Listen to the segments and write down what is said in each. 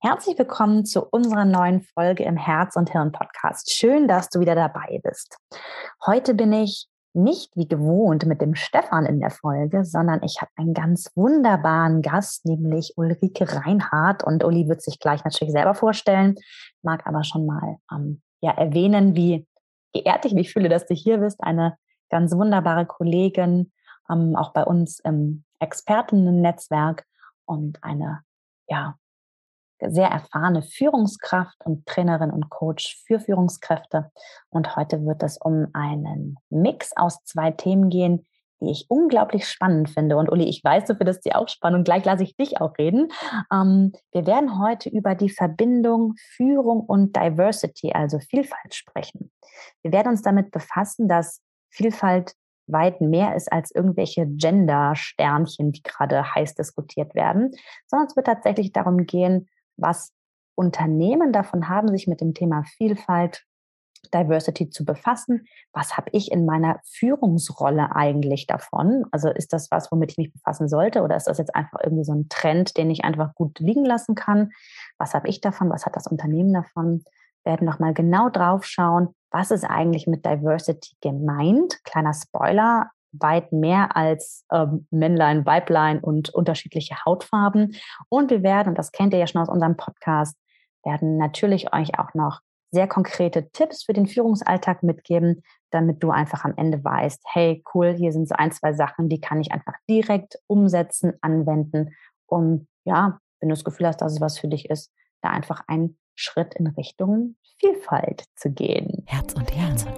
Herzlich willkommen zu unserer neuen Folge im Herz und Hirn Podcast. Schön, dass du wieder dabei bist. Heute bin ich nicht wie gewohnt mit dem Stefan in der Folge, sondern ich habe einen ganz wunderbaren Gast, nämlich Ulrike Reinhardt. Und Uli wird sich gleich natürlich selber vorstellen, mag aber schon mal ähm, ja, erwähnen, wie geehrt ich mich fühle, dass du hier bist. Eine ganz wunderbare Kollegin, ähm, auch bei uns im Expertinnen-Netzwerk und eine ja, sehr erfahrene Führungskraft und Trainerin und Coach für Führungskräfte. Und heute wird es um einen Mix aus zwei Themen gehen, die ich unglaublich spannend finde. Und Uli, ich weiß, du findest sie auch spannend und gleich lasse ich dich auch reden. Ähm, wir werden heute über die Verbindung Führung und Diversity, also Vielfalt sprechen. Wir werden uns damit befassen, dass Vielfalt weit mehr ist als irgendwelche Gender-Sternchen, die gerade heiß diskutiert werden, sondern es wird tatsächlich darum gehen, was Unternehmen davon haben, sich mit dem Thema Vielfalt, Diversity zu befassen. Was habe ich in meiner Führungsrolle eigentlich davon? Also ist das was, womit ich mich befassen sollte oder ist das jetzt einfach irgendwie so ein Trend, den ich einfach gut liegen lassen kann? Was habe ich davon? Was hat das Unternehmen davon? Wir werden nochmal genau drauf schauen, was ist eigentlich mit Diversity gemeint? Kleiner Spoiler, weit mehr als ähm, Männlein, Weiblein und unterschiedliche Hautfarben. Und wir werden, und das kennt ihr ja schon aus unserem Podcast, werden natürlich euch auch noch sehr konkrete Tipps für den Führungsalltag mitgeben, damit du einfach am Ende weißt, hey, cool, hier sind so ein, zwei Sachen, die kann ich einfach direkt umsetzen, anwenden, um, ja, wenn du das Gefühl hast, dass es was für dich ist, da einfach einen Schritt in Richtung Vielfalt zu gehen. Herz und Herz und.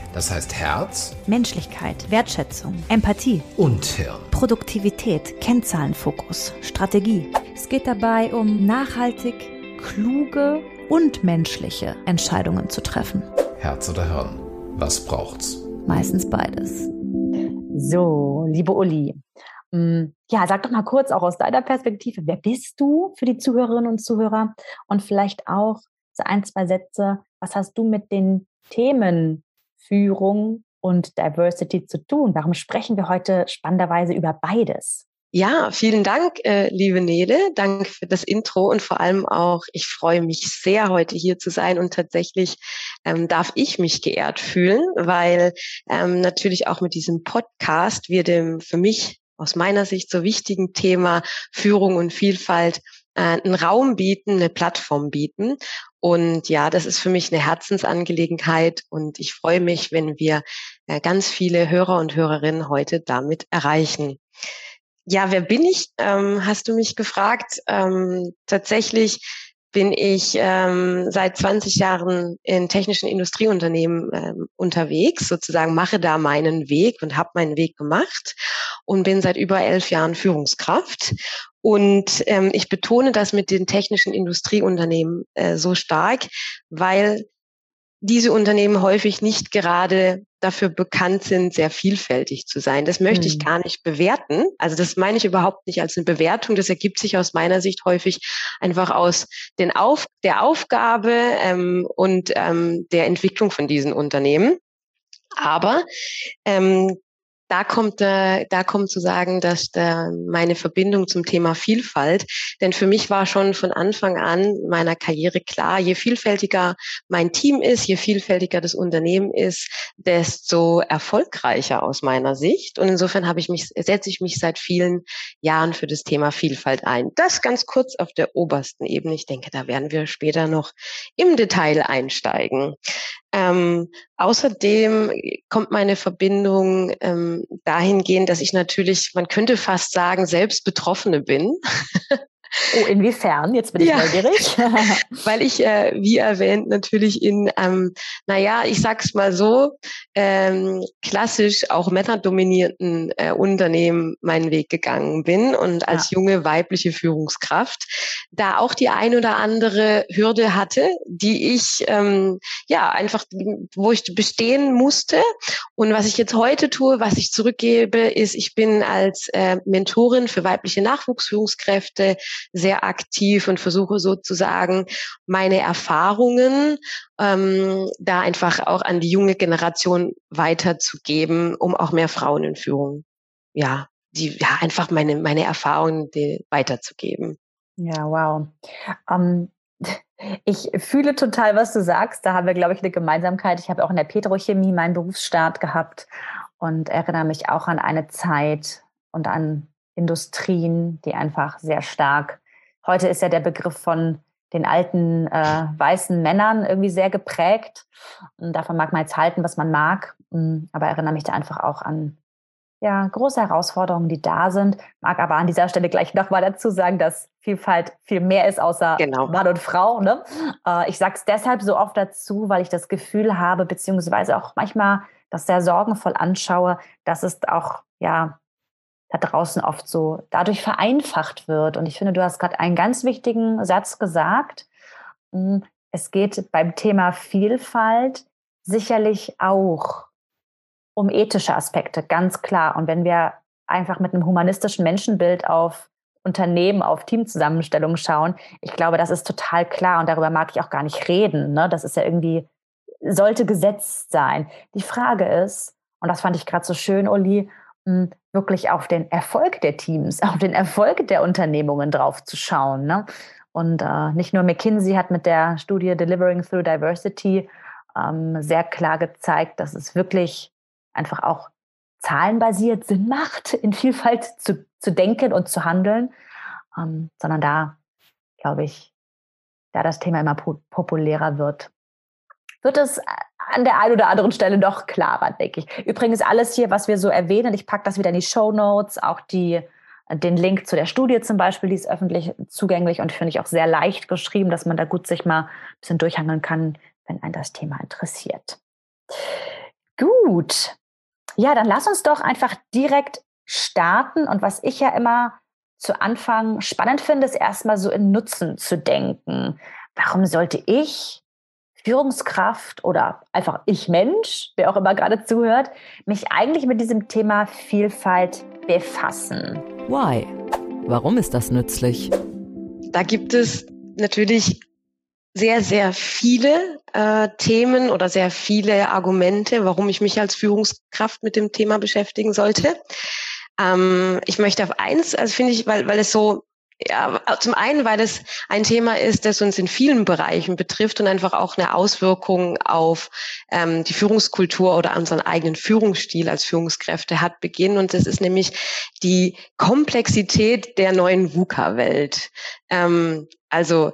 Das heißt Herz, Menschlichkeit, Wertschätzung, Empathie und Hirn. Produktivität, Kennzahlenfokus, Strategie. Es geht dabei um nachhaltig, kluge und menschliche Entscheidungen zu treffen. Herz oder Hirn? Was braucht's? Meistens beides. So, liebe Uli, mm, ja, sag doch mal kurz auch aus deiner Perspektive, wer bist du für die Zuhörerinnen und Zuhörer? Und vielleicht auch so ein, zwei Sätze, was hast du mit den Themen Führung und Diversity zu tun? Warum sprechen wir heute spannenderweise über beides? Ja, vielen Dank, äh, liebe Nele. Danke für das Intro und vor allem auch, ich freue mich sehr, heute hier zu sein und tatsächlich ähm, darf ich mich geehrt fühlen, weil ähm, natürlich auch mit diesem Podcast wir dem für mich aus meiner Sicht so wichtigen Thema Führung und Vielfalt äh, einen Raum bieten, eine Plattform bieten. Und ja, das ist für mich eine Herzensangelegenheit und ich freue mich, wenn wir äh, ganz viele Hörer und Hörerinnen heute damit erreichen. Ja, wer bin ich? Ähm, hast du mich gefragt. Ähm, tatsächlich bin ich ähm, seit 20 Jahren in technischen Industrieunternehmen ähm, unterwegs, sozusagen mache da meinen Weg und habe meinen Weg gemacht und bin seit über elf Jahren Führungskraft. Und ähm, ich betone das mit den technischen Industrieunternehmen äh, so stark, weil diese Unternehmen häufig nicht gerade dafür bekannt sind, sehr vielfältig zu sein. Das möchte ich hm. gar nicht bewerten. Also das meine ich überhaupt nicht als eine Bewertung. Das ergibt sich aus meiner Sicht häufig einfach aus den Auf der Aufgabe ähm, und ähm, der Entwicklung von diesen Unternehmen. Aber ähm, da kommt, äh, da kommt zu sagen, dass da meine Verbindung zum Thema Vielfalt, denn für mich war schon von Anfang an meiner Karriere klar, je vielfältiger mein Team ist, je vielfältiger das Unternehmen ist, desto erfolgreicher aus meiner Sicht. Und insofern habe ich mich, setze ich mich seit vielen Jahren für das Thema Vielfalt ein. Das ganz kurz auf der obersten Ebene. Ich denke, da werden wir später noch im Detail einsteigen. Ähm, außerdem kommt meine Verbindung ähm, dahingehend, dass ich natürlich, man könnte fast sagen, selbst Betroffene bin. Oh, inwiefern? Jetzt bin ich ja. neugierig. Weil ich, äh, wie erwähnt, natürlich in, ähm, naja, ich sag's mal so, ähm, klassisch auch männerdominierten äh, Unternehmen meinen Weg gegangen bin und als ja. junge weibliche Führungskraft da auch die ein oder andere Hürde hatte, die ich ähm, ja einfach, wo ich bestehen musste. Und was ich jetzt heute tue, was ich zurückgebe, ist, ich bin als äh, Mentorin für weibliche Nachwuchsführungskräfte sehr aktiv und versuche sozusagen meine Erfahrungen ähm, da einfach auch an die junge Generation weiterzugeben, um auch mehr Frauen in Führung, ja, die, ja, einfach meine, meine Erfahrungen weiterzugeben. Ja, wow. Um, ich fühle total, was du sagst. Da haben wir, glaube ich, eine Gemeinsamkeit. Ich habe auch in der Petrochemie meinen Berufsstart gehabt und erinnere mich auch an eine Zeit und an Industrien, die einfach sehr stark. Heute ist ja der Begriff von den alten äh, weißen Männern irgendwie sehr geprägt. Und davon mag man jetzt halten, was man mag. Mm, aber erinnere mich da einfach auch an ja, große Herausforderungen, die da sind. Mag aber an dieser Stelle gleich nochmal dazu sagen, dass Vielfalt viel mehr ist außer genau. Mann und Frau. Ne? Äh, ich sage es deshalb so oft dazu, weil ich das Gefühl habe, beziehungsweise auch manchmal das sehr sorgenvoll anschaue, dass es auch ja da draußen oft so dadurch vereinfacht wird. Und ich finde, du hast gerade einen ganz wichtigen Satz gesagt. Hm, es geht beim Thema Vielfalt sicherlich auch um ethische Aspekte, ganz klar. Und wenn wir einfach mit einem humanistischen Menschenbild auf Unternehmen, auf Teamzusammenstellungen schauen, ich glaube, das ist total klar und darüber mag ich auch gar nicht reden. Ne? Das ist ja irgendwie, sollte gesetzt sein. Die Frage ist, und das fand ich gerade so schön, Uli, wirklich auf den Erfolg der Teams, auf den Erfolg der Unternehmungen drauf zu schauen. Ne? Und äh, nicht nur McKinsey hat mit der Studie Delivering Through Diversity ähm, sehr klar gezeigt, dass es wirklich einfach auch zahlenbasiert Sinn macht, in Vielfalt zu, zu denken und zu handeln, ähm, sondern da, glaube ich, da das Thema immer po populärer wird, wird es an der einen oder anderen Stelle noch klarer, denke ich. Übrigens alles hier, was wir so erwähnen, ich packe das wieder in die Show Notes, auch die, den Link zu der Studie zum Beispiel, die ist öffentlich zugänglich und finde ich auch sehr leicht geschrieben, dass man da gut sich mal ein bisschen durchhangeln kann, wenn ein das Thema interessiert. Gut, ja, dann lass uns doch einfach direkt starten. Und was ich ja immer zu Anfang spannend finde, ist erstmal so in Nutzen zu denken. Warum sollte ich Führungskraft oder einfach ich Mensch, wer auch immer gerade zuhört, mich eigentlich mit diesem Thema Vielfalt befassen? Why? Warum ist das nützlich? Da gibt es natürlich sehr, sehr viele äh, Themen oder sehr viele Argumente, warum ich mich als Führungskraft mit dem Thema beschäftigen sollte. Ähm, ich möchte auf eins, also finde ich, weil, weil es so ja, zum einen, weil es ein Thema ist, das uns in vielen Bereichen betrifft und einfach auch eine Auswirkung auf ähm, die Führungskultur oder unseren eigenen Führungsstil als Führungskräfte hat beginnen. Und das ist nämlich die Komplexität der neuen VUCA-Welt. Ähm, also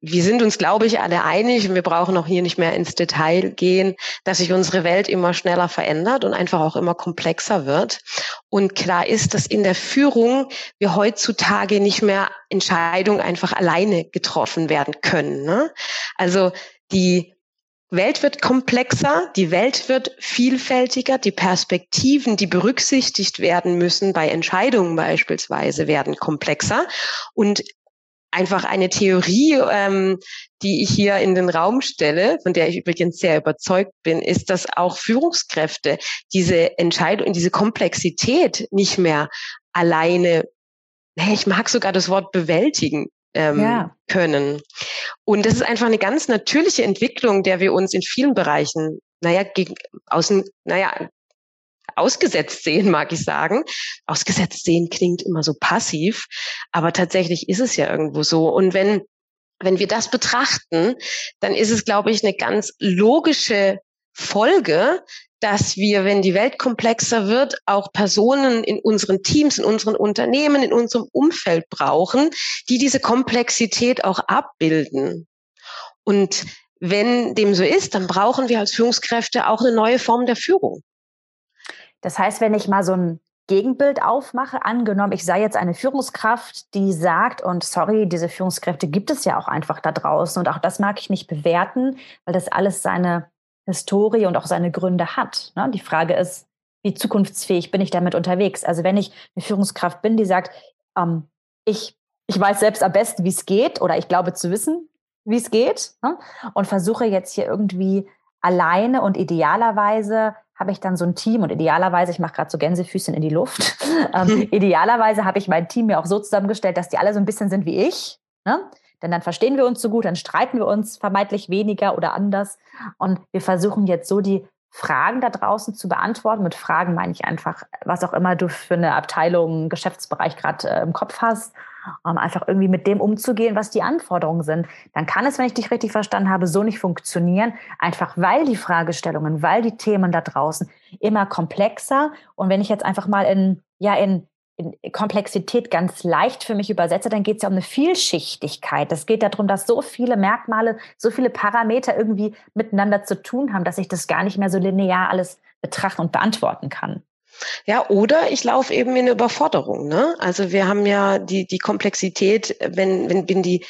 wir sind uns, glaube ich, alle einig, und wir brauchen auch hier nicht mehr ins Detail gehen, dass sich unsere Welt immer schneller verändert und einfach auch immer komplexer wird. Und klar ist, dass in der Führung wir heutzutage nicht mehr Entscheidungen einfach alleine getroffen werden können. Ne? Also die Welt wird komplexer, die Welt wird vielfältiger, die Perspektiven, die berücksichtigt werden müssen bei Entscheidungen beispielsweise, werden komplexer. Und einfach eine Theorie, ähm, die ich hier in den Raum stelle, von der ich übrigens sehr überzeugt bin, ist, dass auch Führungskräfte diese Entscheidung, diese Komplexität nicht mehr alleine, ich mag sogar das Wort bewältigen, ähm, ja. können. Und das ist einfach eine ganz natürliche Entwicklung, der wir uns in vielen Bereichen, naja, gegen, außen, naja, ausgesetzt sehen, mag ich sagen. Ausgesetzt sehen klingt immer so passiv, aber tatsächlich ist es ja irgendwo so. Und wenn wenn wir das betrachten, dann ist es, glaube ich, eine ganz logische Folge, dass wir, wenn die Welt komplexer wird, auch Personen in unseren Teams, in unseren Unternehmen, in unserem Umfeld brauchen, die diese Komplexität auch abbilden. Und wenn dem so ist, dann brauchen wir als Führungskräfte auch eine neue Form der Führung. Das heißt, wenn ich mal so ein Gegenbild aufmache, angenommen, ich sei jetzt eine Führungskraft, die sagt, und sorry, diese Führungskräfte gibt es ja auch einfach da draußen und auch das mag ich nicht bewerten, weil das alles seine Historie und auch seine Gründe hat. Ne? Die Frage ist, wie zukunftsfähig bin ich damit unterwegs? Also wenn ich eine Führungskraft bin, die sagt, ähm, ich, ich weiß selbst am besten, wie es geht oder ich glaube zu wissen, wie es geht ne? und versuche jetzt hier irgendwie alleine und idealerweise habe ich dann so ein Team und idealerweise, ich mache gerade so Gänsefüßchen in die Luft, ähm, idealerweise habe ich mein Team mir auch so zusammengestellt, dass die alle so ein bisschen sind wie ich. Ne? Denn dann verstehen wir uns so gut, dann streiten wir uns vermeintlich weniger oder anders. Und wir versuchen jetzt so die Fragen da draußen zu beantworten. Mit Fragen meine ich einfach, was auch immer du für eine Abteilung, Geschäftsbereich gerade äh, im Kopf hast um einfach irgendwie mit dem umzugehen, was die Anforderungen sind. Dann kann es, wenn ich dich richtig verstanden habe, so nicht funktionieren, einfach weil die Fragestellungen, weil die Themen da draußen immer komplexer und wenn ich jetzt einfach mal in, ja, in Komplexität ganz leicht für mich übersetze, dann geht es ja um eine Vielschichtigkeit. Es geht darum, dass so viele Merkmale, so viele Parameter irgendwie miteinander zu tun haben, dass ich das gar nicht mehr so linear alles betrachten und beantworten kann. Ja, oder ich laufe eben in eine Überforderung. Ne? Also wir haben ja die, die Komplexität, wenn, wenn, wenn die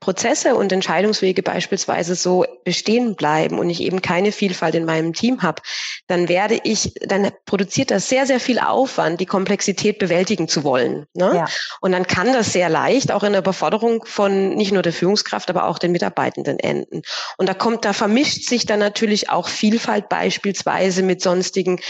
Prozesse und Entscheidungswege beispielsweise so bestehen bleiben und ich eben keine Vielfalt in meinem Team habe, dann werde ich, dann produziert das sehr, sehr viel Aufwand, die Komplexität bewältigen zu wollen. Ne? Ja. Und dann kann das sehr leicht auch in der Überforderung von nicht nur der Führungskraft, aber auch den Mitarbeitenden enden. Und da kommt, da vermischt sich dann natürlich auch Vielfalt beispielsweise mit sonstigen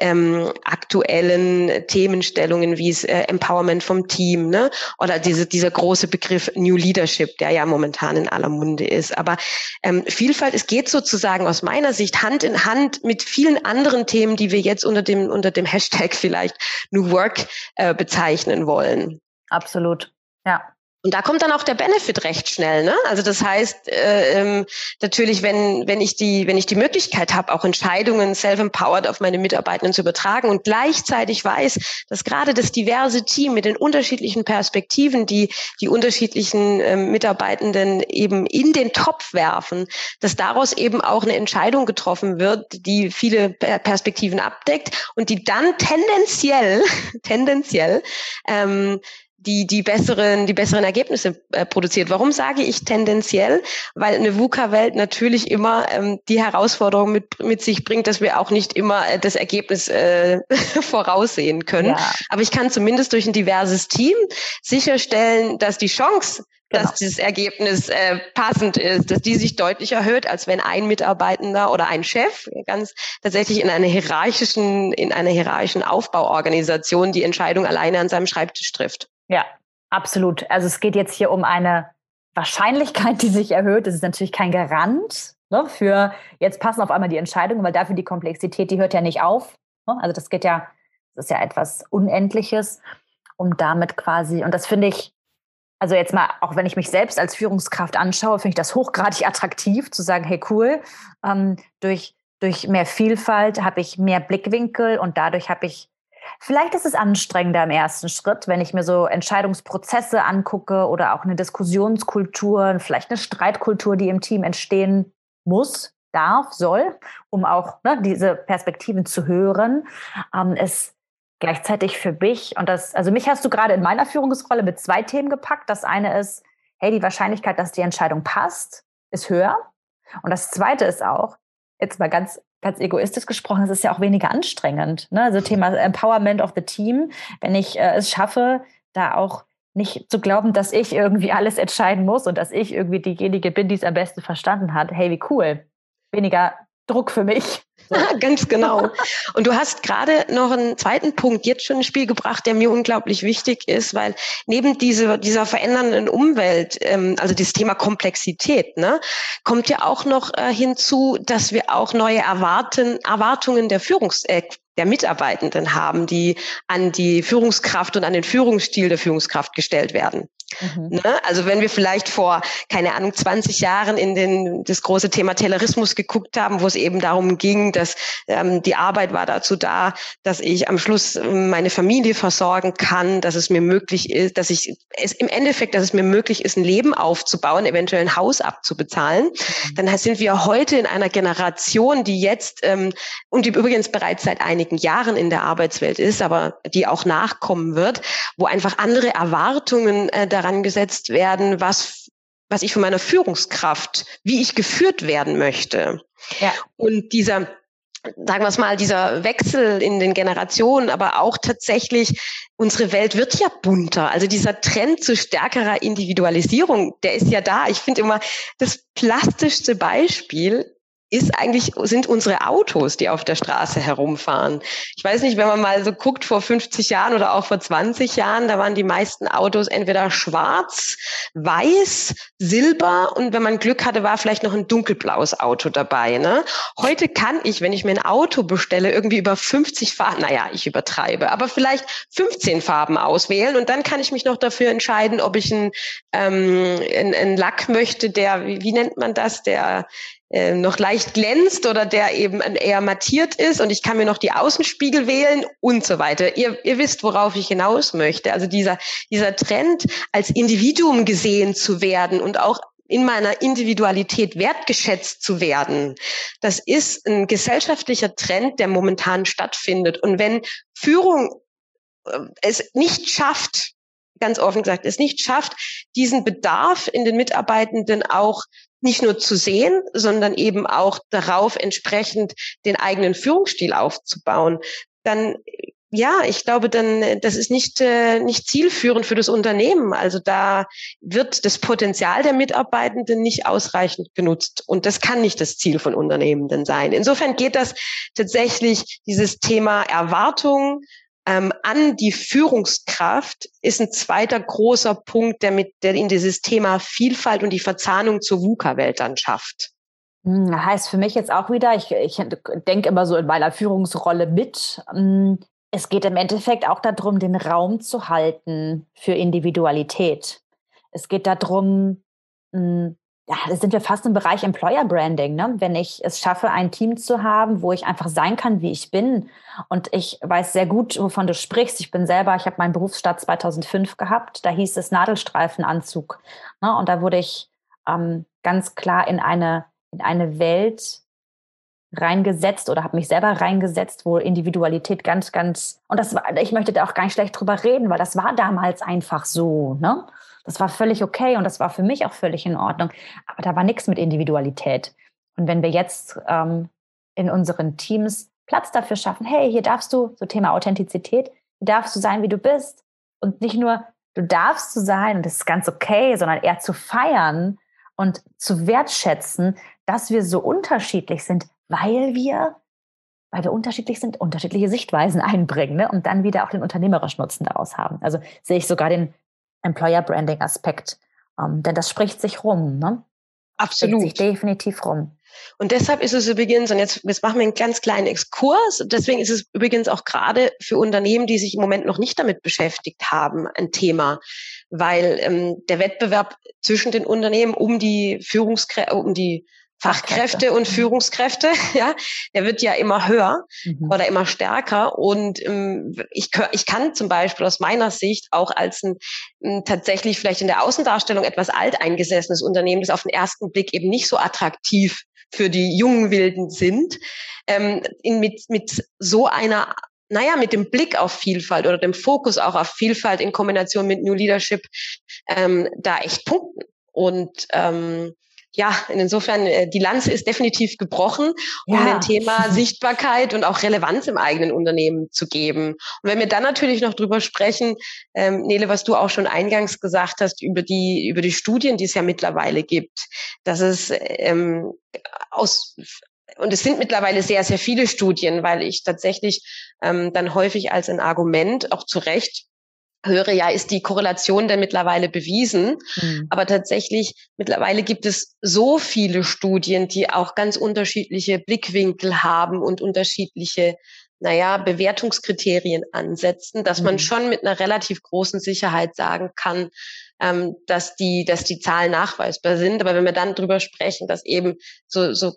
ähm, aktuellen Themenstellungen wie es äh, Empowerment vom Team, ne? Oder diese, dieser große Begriff New Leadership, der ja momentan in aller Munde ist. Aber ähm, Vielfalt, es geht sozusagen aus meiner Sicht Hand in Hand mit vielen anderen Themen, die wir jetzt unter dem, unter dem Hashtag vielleicht New Work äh, bezeichnen wollen. Absolut. Ja. Und da kommt dann auch der Benefit recht schnell. Ne? Also das heißt äh, ähm, natürlich, wenn wenn ich die wenn ich die Möglichkeit habe, auch Entscheidungen self-empowered auf meine Mitarbeitenden zu übertragen und gleichzeitig weiß, dass gerade das diverse Team mit den unterschiedlichen Perspektiven, die die unterschiedlichen äh, Mitarbeitenden eben in den Topf werfen, dass daraus eben auch eine Entscheidung getroffen wird, die viele Perspektiven abdeckt und die dann tendenziell tendenziell ähm, die die besseren die besseren Ergebnisse äh, produziert. Warum sage ich tendenziell? Weil eine VUCA-Welt natürlich immer ähm, die Herausforderung mit mit sich bringt, dass wir auch nicht immer äh, das Ergebnis äh, voraussehen können. Ja. Aber ich kann zumindest durch ein diverses Team sicherstellen, dass die Chance Genau. dass dieses Ergebnis äh, passend ist, dass die sich deutlich erhöht, als wenn ein Mitarbeitender oder ein Chef ganz tatsächlich in einer hierarchischen, in einer hierarchischen Aufbauorganisation die Entscheidung alleine an seinem Schreibtisch trifft. Ja, absolut. Also es geht jetzt hier um eine Wahrscheinlichkeit, die sich erhöht. Das ist natürlich kein Garant ne, für jetzt passen auf einmal die Entscheidungen, weil dafür die Komplexität, die hört ja nicht auf. Ne? Also das geht ja, das ist ja etwas Unendliches, um damit quasi, und das finde ich, also jetzt mal, auch wenn ich mich selbst als Führungskraft anschaue, finde ich das hochgradig attraktiv, zu sagen, hey cool, ähm, durch, durch mehr Vielfalt habe ich mehr Blickwinkel und dadurch habe ich Vielleicht ist es anstrengender im ersten Schritt, wenn ich mir so Entscheidungsprozesse angucke oder auch eine Diskussionskultur, vielleicht eine Streitkultur, die im Team entstehen muss, darf, soll, um auch ne, diese Perspektiven zu hören. Ähm, es gleichzeitig für mich, und das, also mich hast du gerade in meiner Führungsrolle mit zwei Themen gepackt. Das eine ist, hey, die Wahrscheinlichkeit, dass die Entscheidung passt, ist höher. Und das zweite ist auch, jetzt mal ganz ganz egoistisch gesprochen, es ist ja auch weniger anstrengend. Ne? Also Thema Empowerment of the Team, wenn ich äh, es schaffe, da auch nicht zu glauben, dass ich irgendwie alles entscheiden muss und dass ich irgendwie diejenige bin, die es am besten verstanden hat. Hey, wie cool. Weniger Druck für mich. Ganz genau. Und du hast gerade noch einen zweiten Punkt jetzt schon ins Spiel gebracht, der mir unglaublich wichtig ist, weil neben diese, dieser verändernden Umwelt, ähm, also dieses Thema Komplexität, ne, kommt ja auch noch äh, hinzu, dass wir auch neue Erwarten, Erwartungen der Führungs äh, der Mitarbeitenden haben, die an die Führungskraft und an den Führungsstil der Führungskraft gestellt werden. Mhm. Ne? Also wenn wir vielleicht vor, keine Ahnung, 20 Jahren in den, das große Thema Taylorismus geguckt haben, wo es eben darum ging, dass ähm, die Arbeit war dazu da, dass ich am Schluss ähm, meine Familie versorgen kann, dass es mir möglich ist, dass ich es im Endeffekt, dass es mir möglich ist, ein Leben aufzubauen, eventuell ein Haus abzubezahlen, mhm. dann sind wir heute in einer Generation, die jetzt ähm, und die übrigens bereits seit einigen Jahren in der Arbeitswelt ist, aber die auch nachkommen wird, wo einfach andere Erwartungen äh, daran gesetzt werden, was, was ich von meiner Führungskraft, wie ich geführt werden möchte. Ja. Und dieser, sagen wir es mal, dieser Wechsel in den Generationen, aber auch tatsächlich, unsere Welt wird ja bunter. Also dieser Trend zu stärkerer Individualisierung, der ist ja da. Ich finde immer, das plastischste Beispiel ist eigentlich, sind unsere Autos, die auf der Straße herumfahren. Ich weiß nicht, wenn man mal so guckt, vor 50 Jahren oder auch vor 20 Jahren, da waren die meisten Autos entweder schwarz, weiß, silber und wenn man Glück hatte, war vielleicht noch ein dunkelblaues Auto dabei. Ne? Heute kann ich, wenn ich mir ein Auto bestelle, irgendwie über 50 Farben, naja, ich übertreibe, aber vielleicht 15 Farben auswählen und dann kann ich mich noch dafür entscheiden, ob ich einen, ähm, einen, einen Lack möchte, der, wie, wie nennt man das, der äh, noch leicht glänzt oder der eben eher mattiert ist und ich kann mir noch die Außenspiegel wählen und so weiter. Ihr, ihr wisst, worauf ich hinaus möchte. Also dieser, dieser Trend, als Individuum gesehen zu werden und auch in meiner Individualität wertgeschätzt zu werden. Das ist ein gesellschaftlicher Trend, der momentan stattfindet. Und wenn Führung äh, es nicht schafft, ganz offen gesagt, es nicht schafft, diesen Bedarf in den Mitarbeitenden auch nicht nur zu sehen, sondern eben auch darauf entsprechend den eigenen Führungsstil aufzubauen, dann ja, ich glaube, dann das ist nicht äh, nicht zielführend für das Unternehmen. Also da wird das Potenzial der Mitarbeitenden nicht ausreichend genutzt und das kann nicht das Ziel von Unternehmenden sein. Insofern geht das tatsächlich dieses Thema Erwartung, ähm, an die Führungskraft ist ein zweiter großer Punkt, der mit, der in dieses Thema Vielfalt und die Verzahnung zur VUCA-Welt dann schafft. Hm, heißt für mich jetzt auch wieder, ich, ich denke immer so in meiner Führungsrolle mit, hm, es geht im Endeffekt auch darum, den Raum zu halten für Individualität. Es geht darum, hm, ja, da sind wir fast im Bereich Employer Branding, ne? Wenn ich es schaffe, ein Team zu haben, wo ich einfach sein kann, wie ich bin. Und ich weiß sehr gut, wovon du sprichst. Ich bin selber, ich habe meinen Berufsstart 2005 gehabt. Da hieß es Nadelstreifenanzug. Ne? Und da wurde ich ähm, ganz klar in eine, in eine Welt reingesetzt oder habe mich selber reingesetzt, wo Individualität ganz, ganz, und das war, ich möchte da auch gar nicht schlecht drüber reden, weil das war damals einfach so, ne? Das war völlig okay und das war für mich auch völlig in Ordnung. Aber da war nichts mit Individualität. Und wenn wir jetzt ähm, in unseren Teams Platz dafür schaffen, hey, hier darfst du, so Thema Authentizität, hier darfst du sein, wie du bist. Und nicht nur, du darfst so sein und das ist ganz okay, sondern eher zu feiern und zu wertschätzen, dass wir so unterschiedlich sind, weil wir, weil wir unterschiedlich sind, unterschiedliche Sichtweisen einbringen ne? und dann wieder auch den unternehmerischen Nutzen daraus haben. Also sehe ich sogar den Employer Branding Aspekt. Ähm, denn das spricht sich rum, ne? Absolut. Spricht sich definitiv rum. Und deshalb ist es übrigens, und jetzt, jetzt machen wir einen ganz kleinen Exkurs, deswegen ist es übrigens auch gerade für Unternehmen, die sich im Moment noch nicht damit beschäftigt haben, ein Thema, weil ähm, der Wettbewerb zwischen den Unternehmen um die Führungskräfte, um die Fachkräfte und. Führungskräfte, ja, der wird ja immer höher mhm. oder immer stärker. Und ähm, ich, ich kann zum Beispiel aus meiner Sicht auch als ein, ein tatsächlich vielleicht in der Außendarstellung etwas alteingesessenes Unternehmen, das auf den ersten Blick eben nicht so attraktiv für die jungen Wilden sind, ähm, in, mit, mit so einer naja, mit dem Blick auf Vielfalt oder dem Fokus auch auf Vielfalt in Kombination mit New Leadership ähm, da echt punkten. Und ähm, ja, insofern, äh, die Lanze ist definitiv gebrochen, um ja. dem Thema Sichtbarkeit und auch Relevanz im eigenen Unternehmen zu geben. Und wenn wir dann natürlich noch drüber sprechen, ähm, Nele, was du auch schon eingangs gesagt hast, über die, über die Studien, die es ja mittlerweile gibt, dass es ähm, aus und es sind mittlerweile sehr, sehr viele Studien, weil ich tatsächlich ähm, dann häufig als ein Argument, auch zu Recht, höre, ja, ist die Korrelation denn mittlerweile bewiesen. Mhm. Aber tatsächlich, mittlerweile gibt es so viele Studien, die auch ganz unterschiedliche Blickwinkel haben und unterschiedliche, naja, Bewertungskriterien ansetzen, dass mhm. man schon mit einer relativ großen Sicherheit sagen kann, ähm, dass die, dass die Zahlen nachweisbar sind. Aber wenn wir dann drüber sprechen, dass eben so, so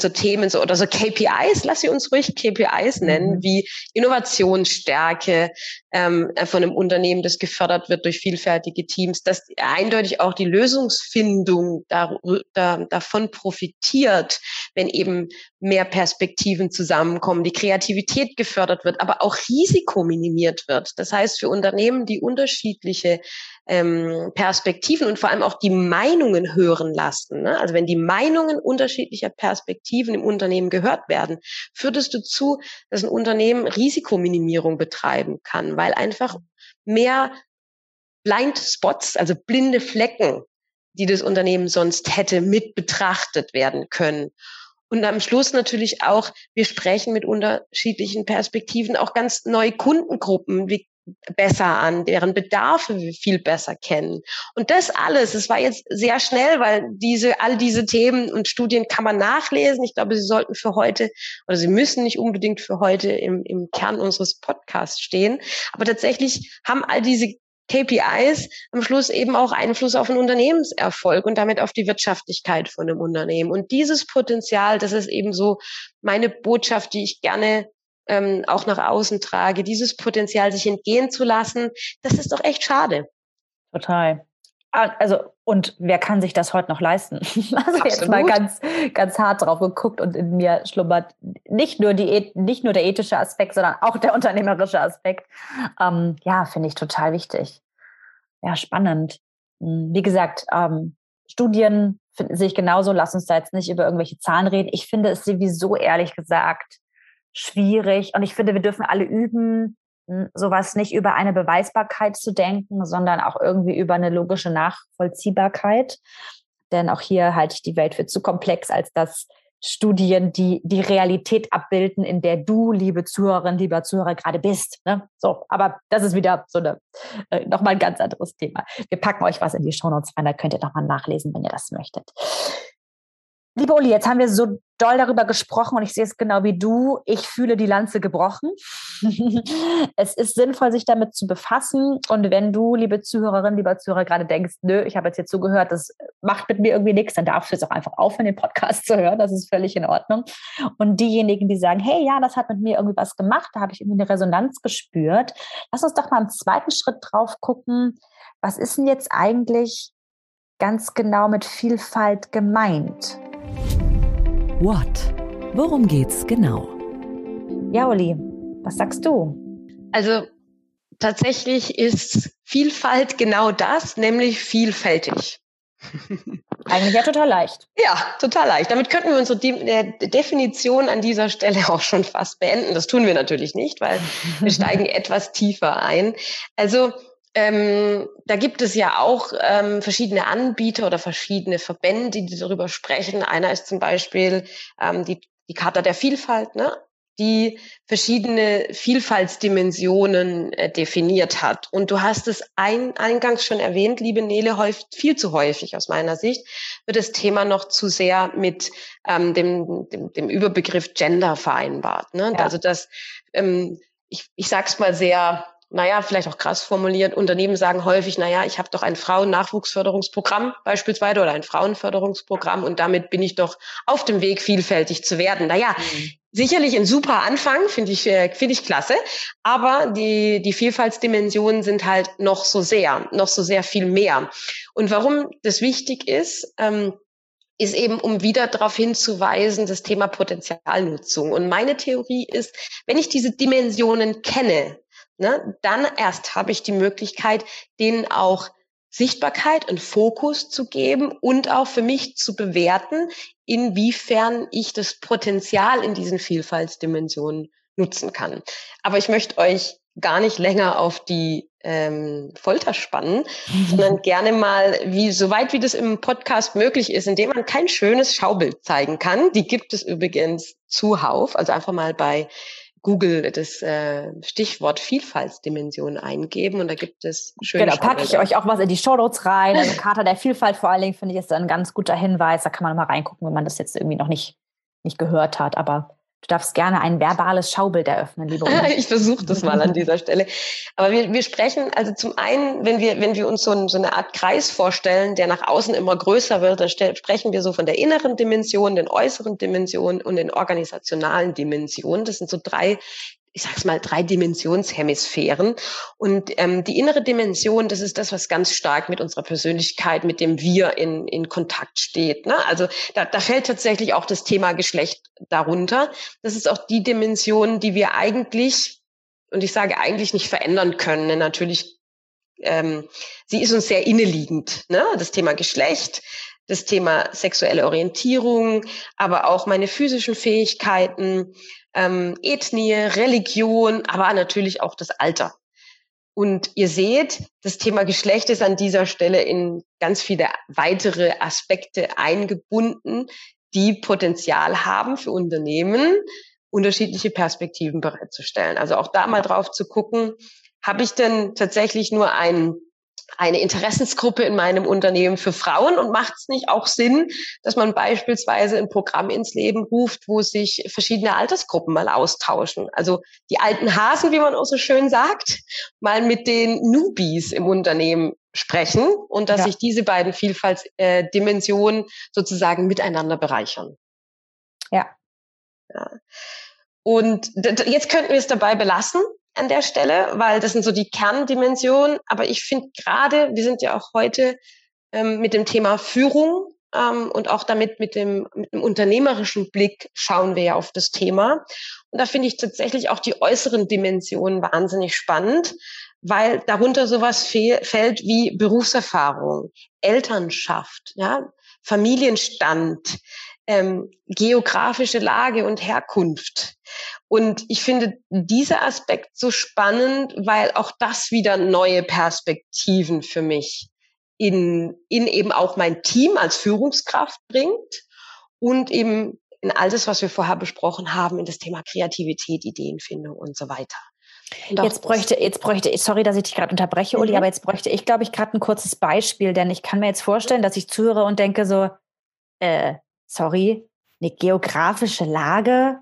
so Themen so oder so KPIs, lass sie uns ruhig KPIs nennen, mhm. wie Innovationsstärke ähm, von einem Unternehmen, das gefördert wird durch vielfältige Teams, dass eindeutig auch die Lösungsfindung da, da, davon profitiert, wenn eben mehr Perspektiven zusammenkommen, die Kreativität gefördert wird, aber auch Risiko minimiert wird. Das heißt, für Unternehmen, die unterschiedliche ähm, Perspektiven und vor allem auch die Meinungen hören lassen. Ne? Also wenn die Meinungen unterschiedlicher Perspektiven im Unternehmen gehört werden, führt es dazu, dass ein Unternehmen Risikominimierung betreiben kann, weil einfach mehr Blind Spots, also blinde Flecken, die das Unternehmen sonst hätte, mit betrachtet werden können. Und am Schluss natürlich auch, wir sprechen mit unterschiedlichen Perspektiven auch ganz neue Kundengruppen. Besser an, deren Bedarfe wir viel besser kennen. Und das alles, es war jetzt sehr schnell, weil diese, all diese Themen und Studien kann man nachlesen. Ich glaube, sie sollten für heute, oder sie müssen nicht unbedingt für heute im, im Kern unseres Podcasts stehen. Aber tatsächlich haben all diese KPIs am Schluss eben auch Einfluss auf den Unternehmenserfolg und damit auf die Wirtschaftlichkeit von einem Unternehmen. Und dieses Potenzial, das ist eben so meine Botschaft, die ich gerne ähm, auch nach außen trage, dieses Potenzial sich entgehen zu lassen, das ist doch echt schade. Total. Ah, also, und wer kann sich das heute noch leisten? Also Absolut. jetzt mal ganz, ganz hart drauf geguckt und in mir schlummert nicht nur die, nicht nur der ethische Aspekt, sondern auch der unternehmerische Aspekt. Ähm, ja, finde ich total wichtig. Ja, spannend. Hm, wie gesagt, ähm, Studien sehe ich genauso. Lass uns da jetzt nicht über irgendwelche Zahlen reden. Ich finde es sowieso ehrlich gesagt schwierig. Und ich finde, wir dürfen alle üben, sowas nicht über eine Beweisbarkeit zu denken, sondern auch irgendwie über eine logische Nachvollziehbarkeit. Denn auch hier halte ich die Welt für zu komplex, als dass Studien, die die Realität abbilden, in der du, liebe Zuhörerin, lieber Zuhörer, gerade bist. Ne? So, aber das ist wieder so eine äh, nochmal ein ganz anderes Thema. Wir packen euch was in die Shownotes rein, da könnt ihr nochmal nachlesen, wenn ihr das möchtet. Liebe Uli, jetzt haben wir so doll darüber gesprochen und ich sehe es genau wie du. Ich fühle die Lanze gebrochen. es ist sinnvoll, sich damit zu befassen. Und wenn du, liebe Zuhörerin, lieber Zuhörer, gerade denkst, nö, ich habe jetzt hier zugehört, das macht mit mir irgendwie nichts, dann darfst du jetzt auch einfach aufhören, den Podcast zu hören. Das ist völlig in Ordnung. Und diejenigen, die sagen, hey, ja, das hat mit mir irgendwie was gemacht, da habe ich irgendwie eine Resonanz gespürt. Lass uns doch mal im zweiten Schritt drauf gucken. Was ist denn jetzt eigentlich ganz genau mit Vielfalt gemeint? What? Worum geht's genau? Ja, Uli, was sagst du? Also tatsächlich ist Vielfalt genau das, nämlich vielfältig. Eigentlich ja total leicht. Ja, total leicht. Damit könnten wir unsere De Definition an dieser Stelle auch schon fast beenden. Das tun wir natürlich nicht, weil wir steigen etwas tiefer ein. Also ähm, da gibt es ja auch ähm, verschiedene Anbieter oder verschiedene Verbände, die darüber sprechen. Einer ist zum Beispiel ähm, die, die Charta der Vielfalt, ne? die verschiedene Vielfaltsdimensionen äh, definiert hat. Und du hast es ein, eingangs schon erwähnt, liebe Nele, häufig, viel zu häufig aus meiner Sicht, wird das Thema noch zu sehr mit ähm, dem, dem, dem Überbegriff Gender vereinbart. Ne? Ja. Also das, ähm, ich, ich sag's mal sehr naja, vielleicht auch krass formuliert, Unternehmen sagen häufig, naja, ich habe doch ein Frauen-Nachwuchsförderungsprogramm beispielsweise oder ein Frauenförderungsprogramm und damit bin ich doch auf dem Weg, vielfältig zu werden. Naja, mhm. sicherlich ein super Anfang, finde ich, äh, finde ich klasse, aber die, die Vielfaltsdimensionen sind halt noch so sehr, noch so sehr viel mehr. Und warum das wichtig ist, ähm, ist eben, um wieder darauf hinzuweisen, das Thema Potenzialnutzung. Und meine Theorie ist, wenn ich diese Dimensionen kenne, ne, dann erst habe ich die Möglichkeit, denen auch Sichtbarkeit und Fokus zu geben und auch für mich zu bewerten, inwiefern ich das Potenzial in diesen Vielfaltsdimensionen nutzen kann. Aber ich möchte euch gar nicht länger auf die ähm, Folter spannen, sondern gerne mal, wie soweit wie das im Podcast möglich ist, indem man kein schönes Schaubild zeigen kann. Die gibt es übrigens zuhauf. Also einfach mal bei Google das äh, Stichwort Vielfaltsdimension eingeben und da gibt es schöne Genau, packe ich euch auch was in die Show Notes rein. Also Charta der Vielfalt vor allen Dingen finde ich ist ein ganz guter Hinweis. Da kann man mal reingucken, wenn man das jetzt irgendwie noch nicht, nicht gehört hat. Aber Du darfst gerne ein verbales Schaubild eröffnen, liebe Ulla. Ich versuche das mal an dieser Stelle. Aber wir, wir sprechen, also zum einen, wenn wir, wenn wir uns so, ein, so eine Art Kreis vorstellen, der nach außen immer größer wird, dann sprechen wir so von der inneren Dimension, den äußeren Dimensionen und den organisationalen Dimensionen. Das sind so drei ich sag's mal, drei Dimensionshemisphären. Und ähm, die innere Dimension, das ist das, was ganz stark mit unserer Persönlichkeit, mit dem Wir in, in Kontakt steht. Ne? Also da, da fällt tatsächlich auch das Thema Geschlecht darunter. Das ist auch die Dimension, die wir eigentlich, und ich sage eigentlich nicht verändern können. Denn natürlich, ähm, sie ist uns sehr inneliegend. Ne? Das Thema Geschlecht, das Thema sexuelle Orientierung, aber auch meine physischen Fähigkeiten, ähm, Ethnie, Religion, aber natürlich auch das Alter. Und ihr seht, das Thema Geschlecht ist an dieser Stelle in ganz viele weitere Aspekte eingebunden, die Potenzial haben für Unternehmen, unterschiedliche Perspektiven bereitzustellen. Also auch da mal drauf zu gucken, habe ich denn tatsächlich nur einen eine Interessensgruppe in meinem Unternehmen für Frauen und macht es nicht auch Sinn, dass man beispielsweise ein Programm ins Leben ruft, wo sich verschiedene Altersgruppen mal austauschen? Also die alten Hasen, wie man auch so schön sagt, mal mit den Newbies im Unternehmen sprechen und dass ja. sich diese beiden Vielfaltsdimensionen äh, sozusagen miteinander bereichern. Ja. ja. Und jetzt könnten wir es dabei belassen an der Stelle, weil das sind so die Kerndimensionen. Aber ich finde gerade, wir sind ja auch heute ähm, mit dem Thema Führung ähm, und auch damit mit dem, mit dem unternehmerischen Blick schauen wir ja auf das Thema. Und da finde ich tatsächlich auch die äußeren Dimensionen wahnsinnig spannend, weil darunter sowas fällt wie Berufserfahrung, Elternschaft, ja, Familienstand, ähm, geografische Lage und Herkunft. Und ich finde dieser Aspekt so spannend, weil auch das wieder neue Perspektiven für mich in, in eben auch mein Team als Führungskraft bringt und eben in all das, was wir vorher besprochen haben, in das Thema Kreativität, Ideenfindung und so weiter. Jetzt bräuchte, jetzt bräuchte ich, sorry, dass ich dich gerade unterbreche, Uli, mhm. aber jetzt bräuchte ich, glaube ich, gerade ein kurzes Beispiel, denn ich kann mir jetzt vorstellen, dass ich zuhöre und denke so, äh, sorry, eine geografische Lage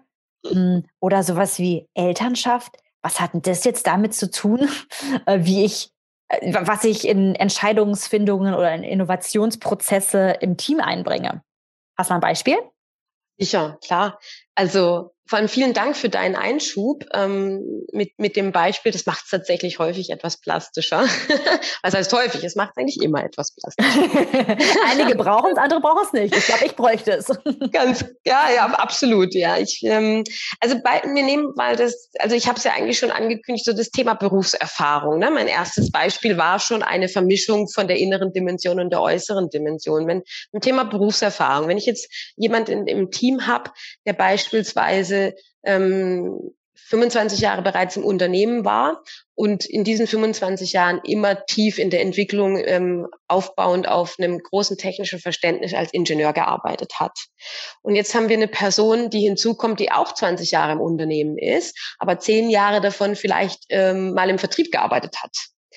oder sowas wie Elternschaft. Was hat denn das jetzt damit zu tun, äh, wie ich, äh, was ich in Entscheidungsfindungen oder in Innovationsprozesse im Team einbringe? Hast du mal ein Beispiel? Sicher, klar. Also vor allem vielen Dank für deinen Einschub ähm, mit, mit dem Beispiel. Das macht es tatsächlich häufig etwas plastischer. Was heißt häufig? Es macht eigentlich immer etwas plastischer. Einige brauchen es, andere brauchen es nicht. Ich glaube, ich bräuchte es. Ganz, ja, ja, absolut. Ja, ich, ähm, also bei, wir nehmen mal das, also ich habe es ja eigentlich schon angekündigt, so das Thema Berufserfahrung. Ne? Mein erstes Beispiel war schon eine Vermischung von der inneren Dimension und der äußeren Dimension. Wenn im Thema Berufserfahrung, wenn ich jetzt jemand in, im Team habe, der beispielsweise ähm, 25 Jahre bereits im Unternehmen war und in diesen 25 Jahren immer tief in der Entwicklung ähm, aufbauend auf einem großen technischen Verständnis als Ingenieur gearbeitet hat. Und jetzt haben wir eine Person, die hinzukommt, die auch 20 Jahre im Unternehmen ist, aber zehn Jahre davon vielleicht ähm, mal im Vertrieb gearbeitet hat.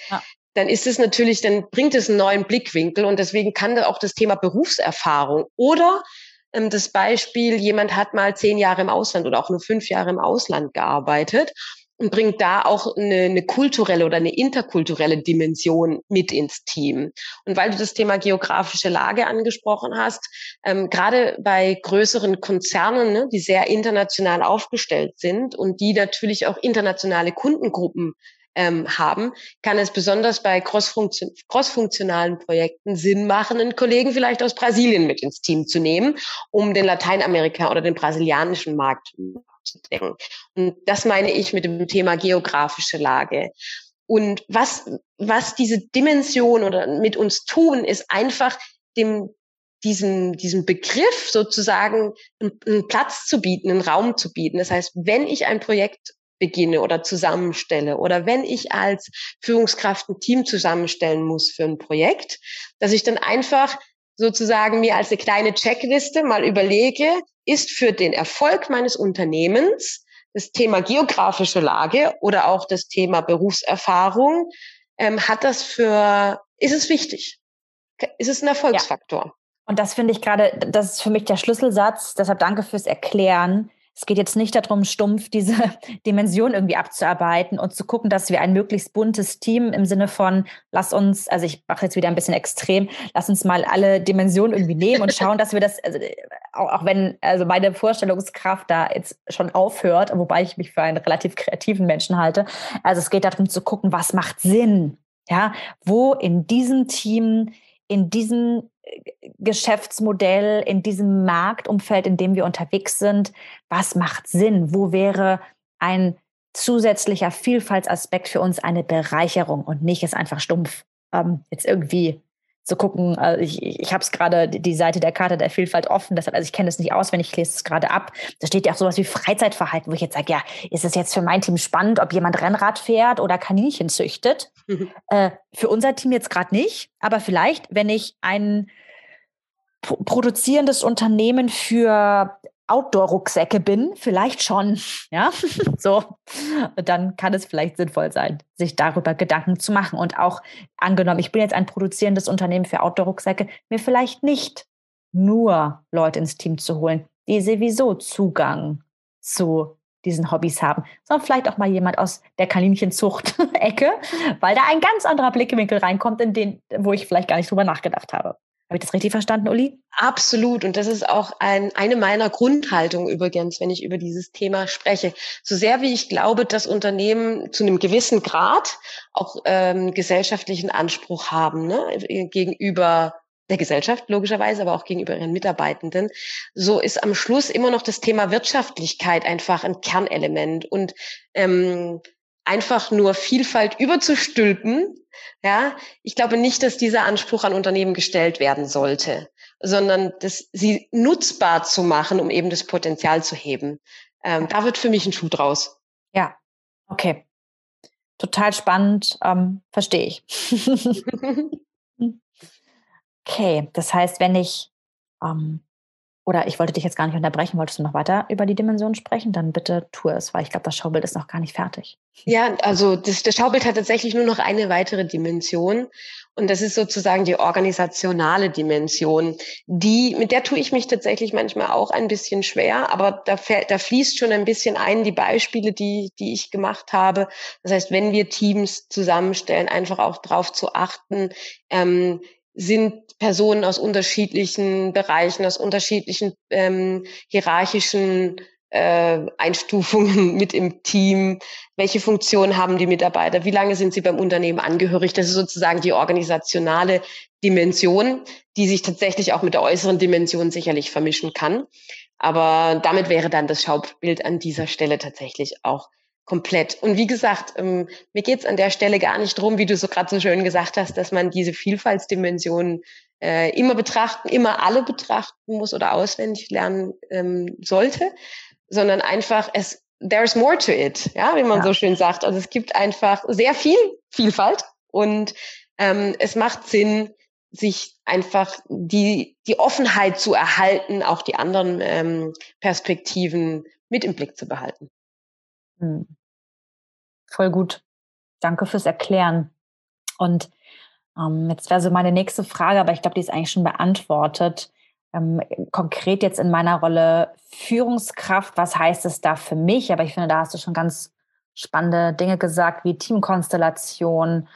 Ja. Dann ist es natürlich, dann bringt es einen neuen Blickwinkel und deswegen kann da auch das Thema Berufserfahrung oder das Beispiel, jemand hat mal zehn Jahre im Ausland oder auch nur fünf Jahre im Ausland gearbeitet und bringt da auch eine, eine kulturelle oder eine interkulturelle Dimension mit ins Team. Und weil du das Thema geografische Lage angesprochen hast, ähm, gerade bei größeren Konzernen, ne, die sehr international aufgestellt sind und die natürlich auch internationale Kundengruppen ähm, haben, kann es besonders bei crossfunktionalen Projekten Sinn machen, einen Kollegen vielleicht aus Brasilien mit ins Team zu nehmen, um den Lateinamerika oder den brasilianischen Markt zu decken. Und das meine ich mit dem Thema geografische Lage. Und was, was diese Dimension oder mit uns tun, ist einfach dem, diesen, diesen Begriff sozusagen einen Platz zu bieten, einen Raum zu bieten. Das heißt, wenn ich ein Projekt beginne oder zusammenstelle oder wenn ich als Führungskraft ein Team zusammenstellen muss für ein Projekt, dass ich dann einfach sozusagen mir als eine kleine Checkliste mal überlege, ist für den Erfolg meines Unternehmens das Thema geografische Lage oder auch das Thema Berufserfahrung, ähm, hat das für, ist es wichtig? Ist es ein Erfolgsfaktor? Ja. Und das finde ich gerade, das ist für mich der Schlüsselsatz. Deshalb danke fürs Erklären es geht jetzt nicht darum, stumpf diese Dimension irgendwie abzuarbeiten und zu gucken, dass wir ein möglichst buntes Team im Sinne von, lass uns, also ich mache jetzt wieder ein bisschen extrem, lass uns mal alle Dimensionen irgendwie nehmen und schauen, dass wir das, also auch, wenn also meine Vorstellungskraft da jetzt schon aufhört, wobei ich mich für einen relativ kreativen Menschen halte. Also es geht darum zu gucken, was macht Sinn? Ja, wo in diesem Team, in diesem Geschäftsmodell, in diesem Marktumfeld, in dem wir unterwegs sind, was macht Sinn? Wo wäre ein zusätzlicher Vielfaltsaspekt für uns eine Bereicherung und nicht es einfach stumpf ähm, jetzt irgendwie zu gucken. Also ich ich habe es gerade die Seite der Karte der Vielfalt offen, deshalb, also ich kenne es nicht auswendig, ich lese es gerade ab. Da steht ja auch sowas wie Freizeitverhalten, wo ich jetzt sage, ja, ist es jetzt für mein Team spannend, ob jemand Rennrad fährt oder Kaninchen züchtet? Mhm. Äh, für unser Team jetzt gerade nicht, aber vielleicht, wenn ich ein produzierendes Unternehmen für Outdoor-Rucksäcke bin, vielleicht schon, ja, so, dann kann es vielleicht sinnvoll sein, sich darüber Gedanken zu machen. Und auch angenommen, ich bin jetzt ein produzierendes Unternehmen für Outdoor-Rucksäcke, mir vielleicht nicht nur Leute ins Team zu holen, die sowieso Zugang zu diesen Hobbys haben, sondern vielleicht auch mal jemand aus der Kaninchenzucht-Ecke, weil da ein ganz anderer Blickwinkel reinkommt, in den, wo ich vielleicht gar nicht drüber nachgedacht habe. Habe ich das richtig verstanden, Uli? Absolut. Und das ist auch ein, eine meiner Grundhaltungen übrigens, wenn ich über dieses Thema spreche. So sehr wie ich glaube, dass Unternehmen zu einem gewissen Grad auch ähm, gesellschaftlichen Anspruch haben ne, gegenüber der Gesellschaft logischerweise, aber auch gegenüber ihren Mitarbeitenden. So ist am Schluss immer noch das Thema Wirtschaftlichkeit einfach ein Kernelement und ähm, einfach nur Vielfalt überzustülpen ja, ich glaube nicht, dass dieser Anspruch an Unternehmen gestellt werden sollte, sondern das, sie nutzbar zu machen, um eben das Potenzial zu heben. Ähm, da wird für mich ein Schuh draus. Ja, okay. Total spannend, ähm, verstehe ich. okay, das heißt, wenn ich ähm, oder ich wollte dich jetzt gar nicht unterbrechen, wolltest du noch weiter über die Dimension sprechen? Dann bitte tu es, weil ich glaube, das Schaubild ist noch gar nicht fertig. Ja, also das, das Schaubild hat tatsächlich nur noch eine weitere Dimension. Und das ist sozusagen die organisationale Dimension. Die, mit der tue ich mich tatsächlich manchmal auch ein bisschen schwer, aber da, da fließt schon ein bisschen ein die Beispiele, die, die ich gemacht habe. Das heißt, wenn wir Teams zusammenstellen, einfach auch darauf zu achten, ähm, sind Personen aus unterschiedlichen Bereichen, aus unterschiedlichen ähm, hierarchischen äh, Einstufungen mit im Team, welche Funktion haben die Mitarbeiter, wie lange sind sie beim Unternehmen angehörig. Das ist sozusagen die organisationale Dimension, die sich tatsächlich auch mit der äußeren Dimension sicherlich vermischen kann. Aber damit wäre dann das Schaubild an dieser Stelle tatsächlich auch komplett. Und wie gesagt, ähm, mir geht's an der Stelle gar nicht drum, wie du so gerade so schön gesagt hast, dass man diese Vielfaltsdimensionen äh, immer betrachten, immer alle betrachten muss oder auswendig lernen ähm, sollte, sondern einfach es there's more to it, ja, wie man ja. so schön sagt. Also es gibt einfach sehr viel Vielfalt und ähm, es macht Sinn, sich einfach die die Offenheit zu erhalten, auch die anderen ähm, Perspektiven mit im Blick zu behalten. Hm. Voll gut. Danke fürs Erklären. Und ähm, jetzt wäre so meine nächste Frage, aber ich glaube, die ist eigentlich schon beantwortet. Ähm, konkret jetzt in meiner Rolle Führungskraft, was heißt es da für mich? Aber ich finde, da hast du schon ganz spannende Dinge gesagt, wie Teamkonstellation.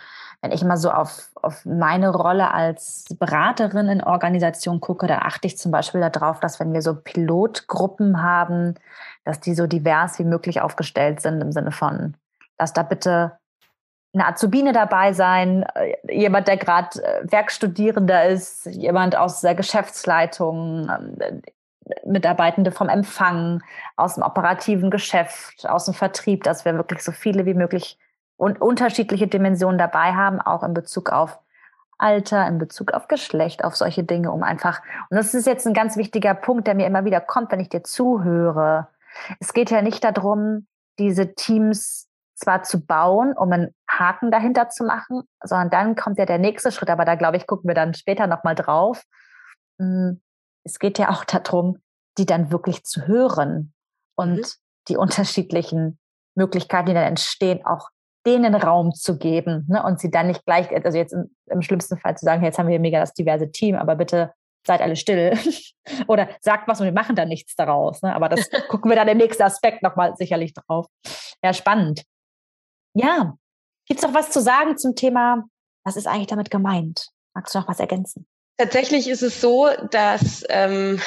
Wenn ich immer so auf, auf meine Rolle als Beraterin in Organisation gucke, da achte ich zum Beispiel darauf, dass wenn wir so Pilotgruppen haben, dass die so divers wie möglich aufgestellt sind im Sinne von, dass da bitte eine Azubine dabei sein, äh, jemand, der gerade äh, Werkstudierender ist, jemand aus der Geschäftsleitung, ähm, Mitarbeitende vom Empfang, aus dem operativen Geschäft, aus dem Vertrieb, dass wir wirklich so viele wie möglich und unterschiedliche Dimensionen dabei haben, auch in Bezug auf Alter, in Bezug auf Geschlecht, auf solche Dinge, um einfach, und das ist jetzt ein ganz wichtiger Punkt, der mir immer wieder kommt, wenn ich dir zuhöre. Es geht ja nicht darum, diese Teams zwar zu bauen, um einen Haken dahinter zu machen, sondern dann kommt ja der nächste Schritt, aber da glaube ich, gucken wir dann später nochmal drauf. Hm, es geht ja auch darum, die dann wirklich zu hören und mhm. die unterschiedlichen Möglichkeiten, die dann entstehen, auch denen Raum zu geben ne? und sie dann nicht gleich, also jetzt im, im schlimmsten Fall zu sagen, jetzt haben wir mega das diverse Team, aber bitte seid alle still oder sagt was und wir machen da nichts daraus. Ne? Aber das gucken wir dann im nächsten Aspekt nochmal sicherlich drauf. Ja, spannend. Ja, gibt es noch was zu sagen zum Thema, was ist eigentlich damit gemeint? Magst du noch was ergänzen? Tatsächlich ist es so, dass ähm,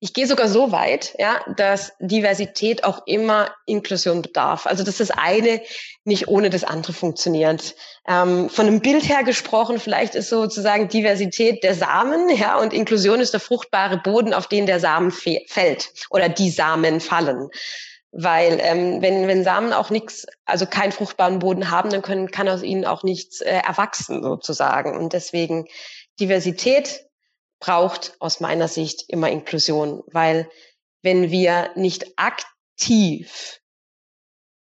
ich gehe sogar so weit, ja, dass Diversität auch immer Inklusion bedarf. Also dass das eine nicht ohne das andere funktioniert. Ähm, von einem Bild her gesprochen, vielleicht ist sozusagen Diversität der Samen, ja, und Inklusion ist der fruchtbare Boden, auf den der Samen fällt oder die Samen fallen. Weil ähm, wenn, wenn Samen auch nichts, also keinen fruchtbaren Boden haben, dann können, kann aus ihnen auch nichts äh, erwachsen sozusagen. Und deswegen Diversität braucht aus meiner Sicht immer Inklusion, weil wenn wir nicht aktiv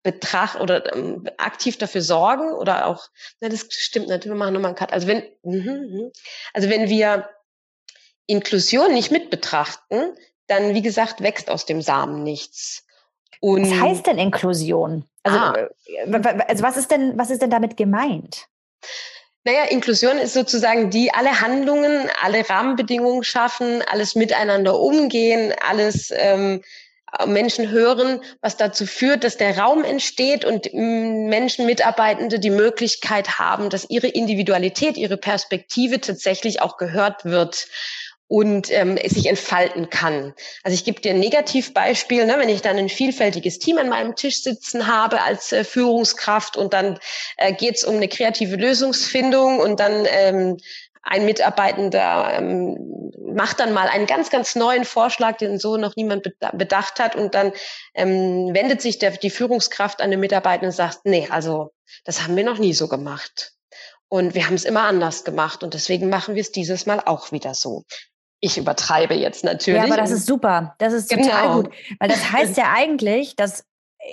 betracht oder ähm, aktiv dafür sorgen oder auch, na, das stimmt natürlich, wir machen nochmal einen Cut. Also wenn, mh, also wenn wir Inklusion nicht mit betrachten, dann, wie gesagt, wächst aus dem Samen nichts. Und was heißt denn Inklusion? Also, ah. Äh, also was ist denn, was ist denn damit gemeint? Naja, Inklusion ist sozusagen die, alle Handlungen, alle Rahmenbedingungen schaffen, alles miteinander umgehen, alles ähm, Menschen hören, was dazu führt, dass der Raum entsteht und mm, Menschen, Mitarbeitende die Möglichkeit haben, dass ihre Individualität, ihre Perspektive tatsächlich auch gehört wird und ähm, sich entfalten kann. Also ich gebe dir ein Negativbeispiel, ne, wenn ich dann ein vielfältiges Team an meinem Tisch sitzen habe als äh, Führungskraft und dann äh, geht es um eine kreative Lösungsfindung und dann ähm, ein Mitarbeitender ähm, macht dann mal einen ganz, ganz neuen Vorschlag, den so noch niemand bedacht hat und dann ähm, wendet sich der, die Führungskraft an den Mitarbeiter und sagt, nee, also das haben wir noch nie so gemacht. Und wir haben es immer anders gemacht und deswegen machen wir es dieses Mal auch wieder so. Ich übertreibe jetzt natürlich. Ja, aber das ist super. Das ist total genau. gut. Weil das heißt ja eigentlich, dass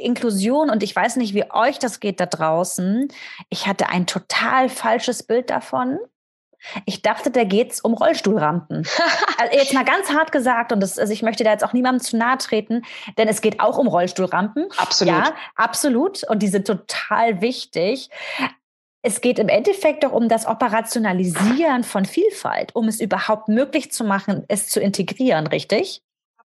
Inklusion und ich weiß nicht, wie euch das geht da draußen. Ich hatte ein total falsches Bild davon. Ich dachte, da geht's um Rollstuhlrampen. also jetzt mal ganz hart gesagt, und das, also ich möchte da jetzt auch niemandem zu nahe treten, denn es geht auch um Rollstuhlrampen. Absolut. Ja, absolut. Und die sind total wichtig es geht im Endeffekt doch um das Operationalisieren von Vielfalt, um es überhaupt möglich zu machen, es zu integrieren, richtig?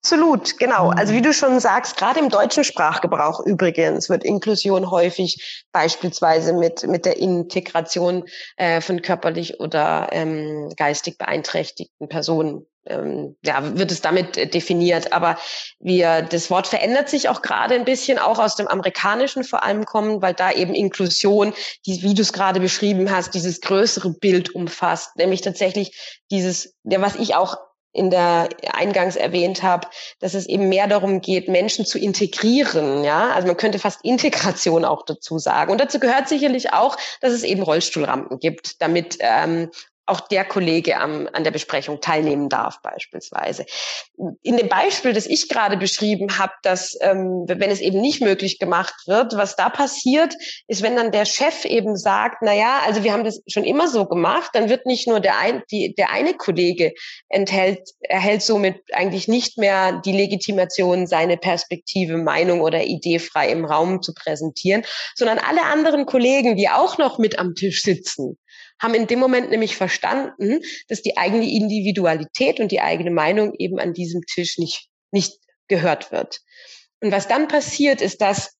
Absolut, genau. Mhm. Also wie du schon sagst, gerade im deutschen Sprachgebrauch übrigens wird Inklusion häufig beispielsweise mit, mit der Integration äh, von körperlich oder ähm, geistig beeinträchtigten Personen ähm, ja, wird es damit definiert. Aber wir, das Wort verändert sich auch gerade ein bisschen, auch aus dem Amerikanischen vor allem kommen, weil da eben Inklusion, die, wie du es gerade beschrieben hast, dieses größere Bild umfasst, nämlich tatsächlich dieses, ja, was ich auch in der eingangs erwähnt habe, dass es eben mehr darum geht, Menschen zu integrieren, ja. Also man könnte fast Integration auch dazu sagen. Und dazu gehört sicherlich auch, dass es eben Rollstuhlrampen gibt, damit ähm, auch der Kollege am, an der Besprechung teilnehmen darf beispielsweise. In dem Beispiel, das ich gerade beschrieben habe, dass ähm, wenn es eben nicht möglich gemacht wird, was da passiert, ist, wenn dann der Chef eben sagt, na ja, also wir haben das schon immer so gemacht, dann wird nicht nur der, ein, die, der eine Kollege enthält, erhält somit eigentlich nicht mehr die Legitimation, seine Perspektive, Meinung oder Idee frei im Raum zu präsentieren, sondern alle anderen Kollegen, die auch noch mit am Tisch sitzen, haben in dem Moment nämlich verstanden, dass die eigene Individualität und die eigene Meinung eben an diesem Tisch nicht, nicht gehört wird. Und was dann passiert, ist, dass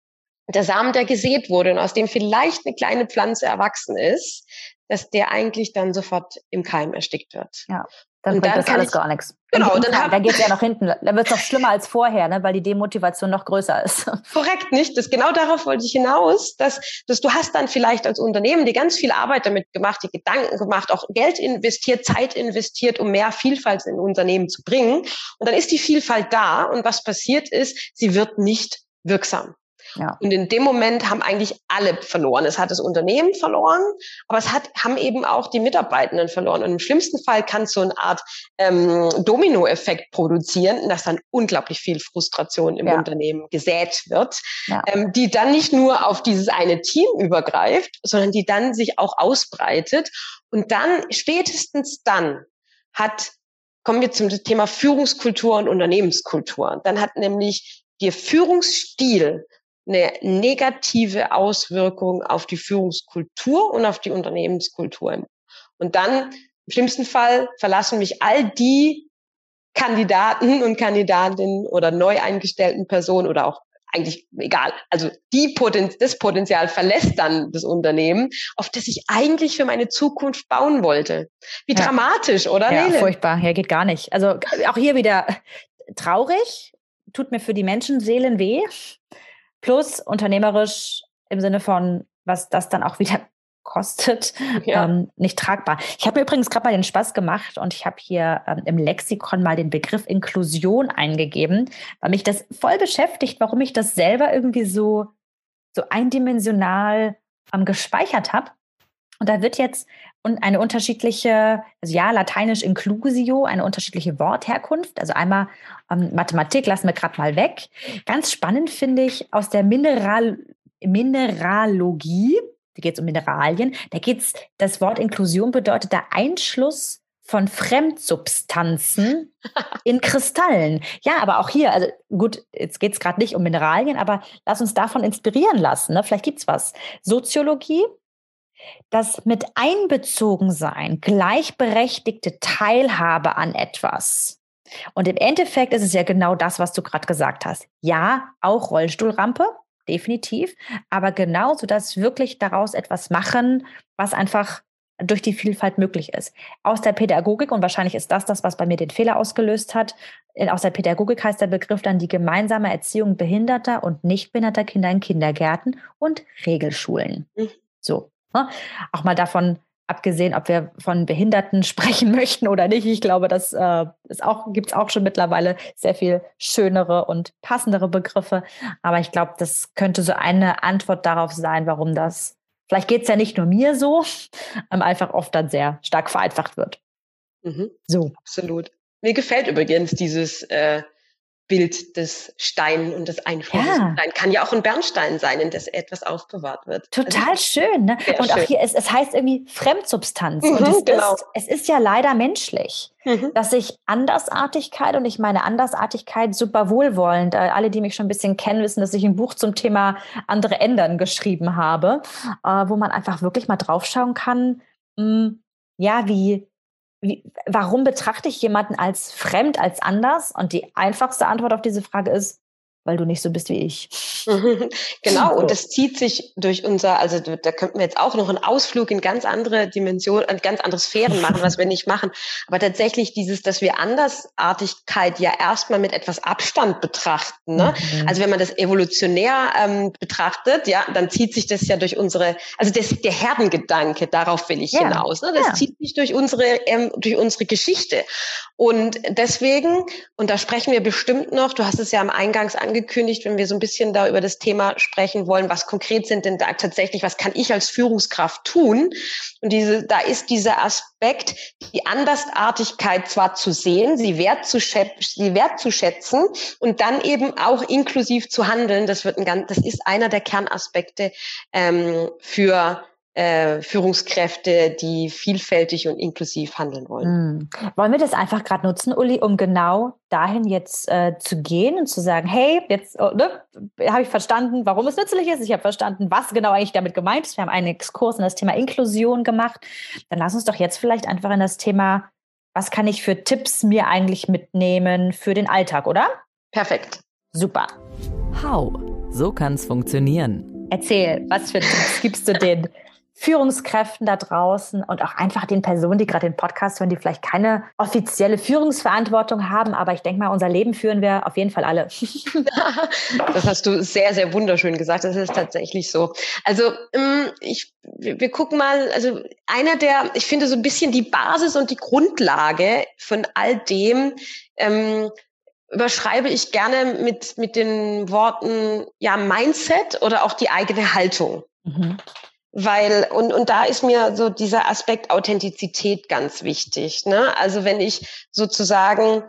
der Samen, der gesät wurde und aus dem vielleicht eine kleine Pflanze erwachsen ist, dass der eigentlich dann sofort im Keim erstickt wird. Ja. Dann und bringt dann das alles ich, gar nichts. Genau, dann da geht es ja noch hinten. Da wird es noch schlimmer als vorher, ne, weil die Demotivation noch größer ist. Korrekt, nicht? Das, genau darauf wollte ich hinaus, dass, dass du hast dann vielleicht als Unternehmen, die ganz viel Arbeit damit gemacht, die Gedanken gemacht, auch Geld investiert, Zeit investiert, um mehr Vielfalt in Unternehmen zu bringen. Und dann ist die Vielfalt da und was passiert ist, sie wird nicht wirksam. Ja. Und in dem Moment haben eigentlich alle verloren. Es hat das Unternehmen verloren, aber es hat, haben eben auch die Mitarbeitenden verloren. Und im schlimmsten Fall kann es so eine Art ähm, Dominoeffekt produzieren, dass dann unglaublich viel Frustration im ja. Unternehmen gesät wird, ja. ähm, die dann nicht nur auf dieses eine Team übergreift, sondern die dann sich auch ausbreitet. Und dann, spätestens dann, hat kommen wir zum Thema Führungskultur und Unternehmenskultur. Dann hat nämlich der Führungsstil eine negative Auswirkung auf die Führungskultur und auf die Unternehmenskultur. Und dann Im schlimmsten Fall verlassen mich all die Kandidaten und Kandidatinnen oder neu eingestellten Personen oder auch eigentlich egal. Also die Potenz das Potenzial verlässt dann das Unternehmen, auf das ich eigentlich für meine Zukunft bauen wollte. Wie ja. dramatisch, oder? Ja, Lele? furchtbar. Ja, geht gar nicht. Also auch hier wieder traurig, tut mir für die Menschenseelen weh. Plus unternehmerisch im Sinne von, was das dann auch wieder kostet, ja. ähm, nicht tragbar. Ich habe mir übrigens gerade mal den Spaß gemacht und ich habe hier ähm, im Lexikon mal den Begriff Inklusion eingegeben, weil mich das voll beschäftigt, warum ich das selber irgendwie so, so eindimensional ähm, gespeichert habe. Und da wird jetzt eine unterschiedliche, also ja, lateinisch Inclusio, eine unterschiedliche Wortherkunft. Also einmal ähm, Mathematik lassen wir gerade mal weg. Ganz spannend finde ich aus der Mineral, Mineralogie, da geht es um Mineralien, da geht es, das Wort Inklusion bedeutet der Einschluss von Fremdsubstanzen in Kristallen. Ja, aber auch hier, also gut, jetzt geht es gerade nicht um Mineralien, aber lass uns davon inspirieren lassen. Ne? Vielleicht es was. Soziologie, das mit einbezogen sein, gleichberechtigte Teilhabe an etwas. Und im Endeffekt ist es ja genau das, was du gerade gesagt hast. Ja, auch Rollstuhlrampe, definitiv, aber genauso, dass wirklich daraus etwas machen, was einfach durch die Vielfalt möglich ist. Aus der Pädagogik, und wahrscheinlich ist das das, was bei mir den Fehler ausgelöst hat, aus der Pädagogik heißt der Begriff dann die gemeinsame Erziehung behinderter und nicht behinderter Kinder in Kindergärten und Regelschulen. Mhm. So. Ne? Auch mal davon abgesehen, ob wir von Behinderten sprechen möchten oder nicht. Ich glaube, das äh, ist auch, gibt es auch schon mittlerweile sehr viel schönere und passendere Begriffe. Aber ich glaube, das könnte so eine Antwort darauf sein, warum das, vielleicht geht es ja nicht nur mir so, ähm, einfach oft dann sehr stark vereinfacht wird. Mhm. So. Absolut. Mir gefällt übrigens dieses äh, Bild des Stein und des Einflusses ja. sein. Kann ja auch ein Bernstein sein, in das etwas aufbewahrt wird. Total also, schön. Ne? Und schön. auch hier, es, es heißt irgendwie Fremdsubstanz. Mhm, und es, genau. ist, es ist ja leider menschlich, mhm. dass ich Andersartigkeit und ich meine Andersartigkeit super wohlwollend. Äh, alle, die mich schon ein bisschen kennen, wissen, dass ich ein Buch zum Thema andere ändern geschrieben habe, äh, wo man einfach wirklich mal draufschauen kann, mh, hm, ja, wie, wie, warum betrachte ich jemanden als fremd, als anders? Und die einfachste Antwort auf diese Frage ist, weil du nicht so bist wie ich. genau, und das zieht sich durch unser, also da könnten wir jetzt auch noch einen Ausflug in ganz andere Dimensionen, in ganz andere Sphären machen, was wir nicht machen. Aber tatsächlich dieses, dass wir Andersartigkeit ja erstmal mit etwas Abstand betrachten. Ne? Mhm. Also wenn man das evolutionär ähm, betrachtet, ja, dann zieht sich das ja durch unsere, also das, der Herdengedanke, darauf will ich ja. hinaus. Ne? Das ja. zieht sich durch unsere, ähm, durch unsere Geschichte. Und deswegen, und da sprechen wir bestimmt noch, du hast es ja am Eingangs angesprochen, angekündigt, wenn wir so ein bisschen da über das Thema sprechen wollen, was konkret sind denn da tatsächlich, was kann ich als Führungskraft tun? Und diese, da ist dieser Aspekt, die Andersartigkeit zwar zu sehen, sie wertzuschätzen, sie wertzuschätzen und dann eben auch inklusiv zu handeln. Das wird ein ganz, das ist einer der Kernaspekte ähm, für äh, Führungskräfte, die vielfältig und inklusiv handeln wollen. Mhm. Wollen wir das einfach gerade nutzen, Uli, um genau dahin jetzt äh, zu gehen und zu sagen, hey, jetzt oh, ne, habe ich verstanden, warum es nützlich ist. Ich habe verstanden, was genau eigentlich damit gemeint ist. Wir haben einen Exkurs in das Thema Inklusion gemacht. Dann lass uns doch jetzt vielleicht einfach in das Thema, was kann ich für Tipps mir eigentlich mitnehmen für den Alltag, oder? Perfekt. Super. How? So kann es funktionieren. Erzähl, was für Tipps gibst du den Führungskräften da draußen und auch einfach den Personen, die gerade den Podcast hören, die vielleicht keine offizielle Führungsverantwortung haben. Aber ich denke mal, unser Leben führen wir auf jeden Fall alle. das hast du sehr, sehr wunderschön gesagt. Das ist tatsächlich so. Also ähm, ich, wir gucken mal, also einer der, ich finde so ein bisschen die Basis und die Grundlage von all dem, ähm, überschreibe ich gerne mit, mit den Worten, ja, Mindset oder auch die eigene Haltung. Mhm. Weil, und, und da ist mir so dieser Aspekt Authentizität ganz wichtig. Ne? Also wenn ich sozusagen,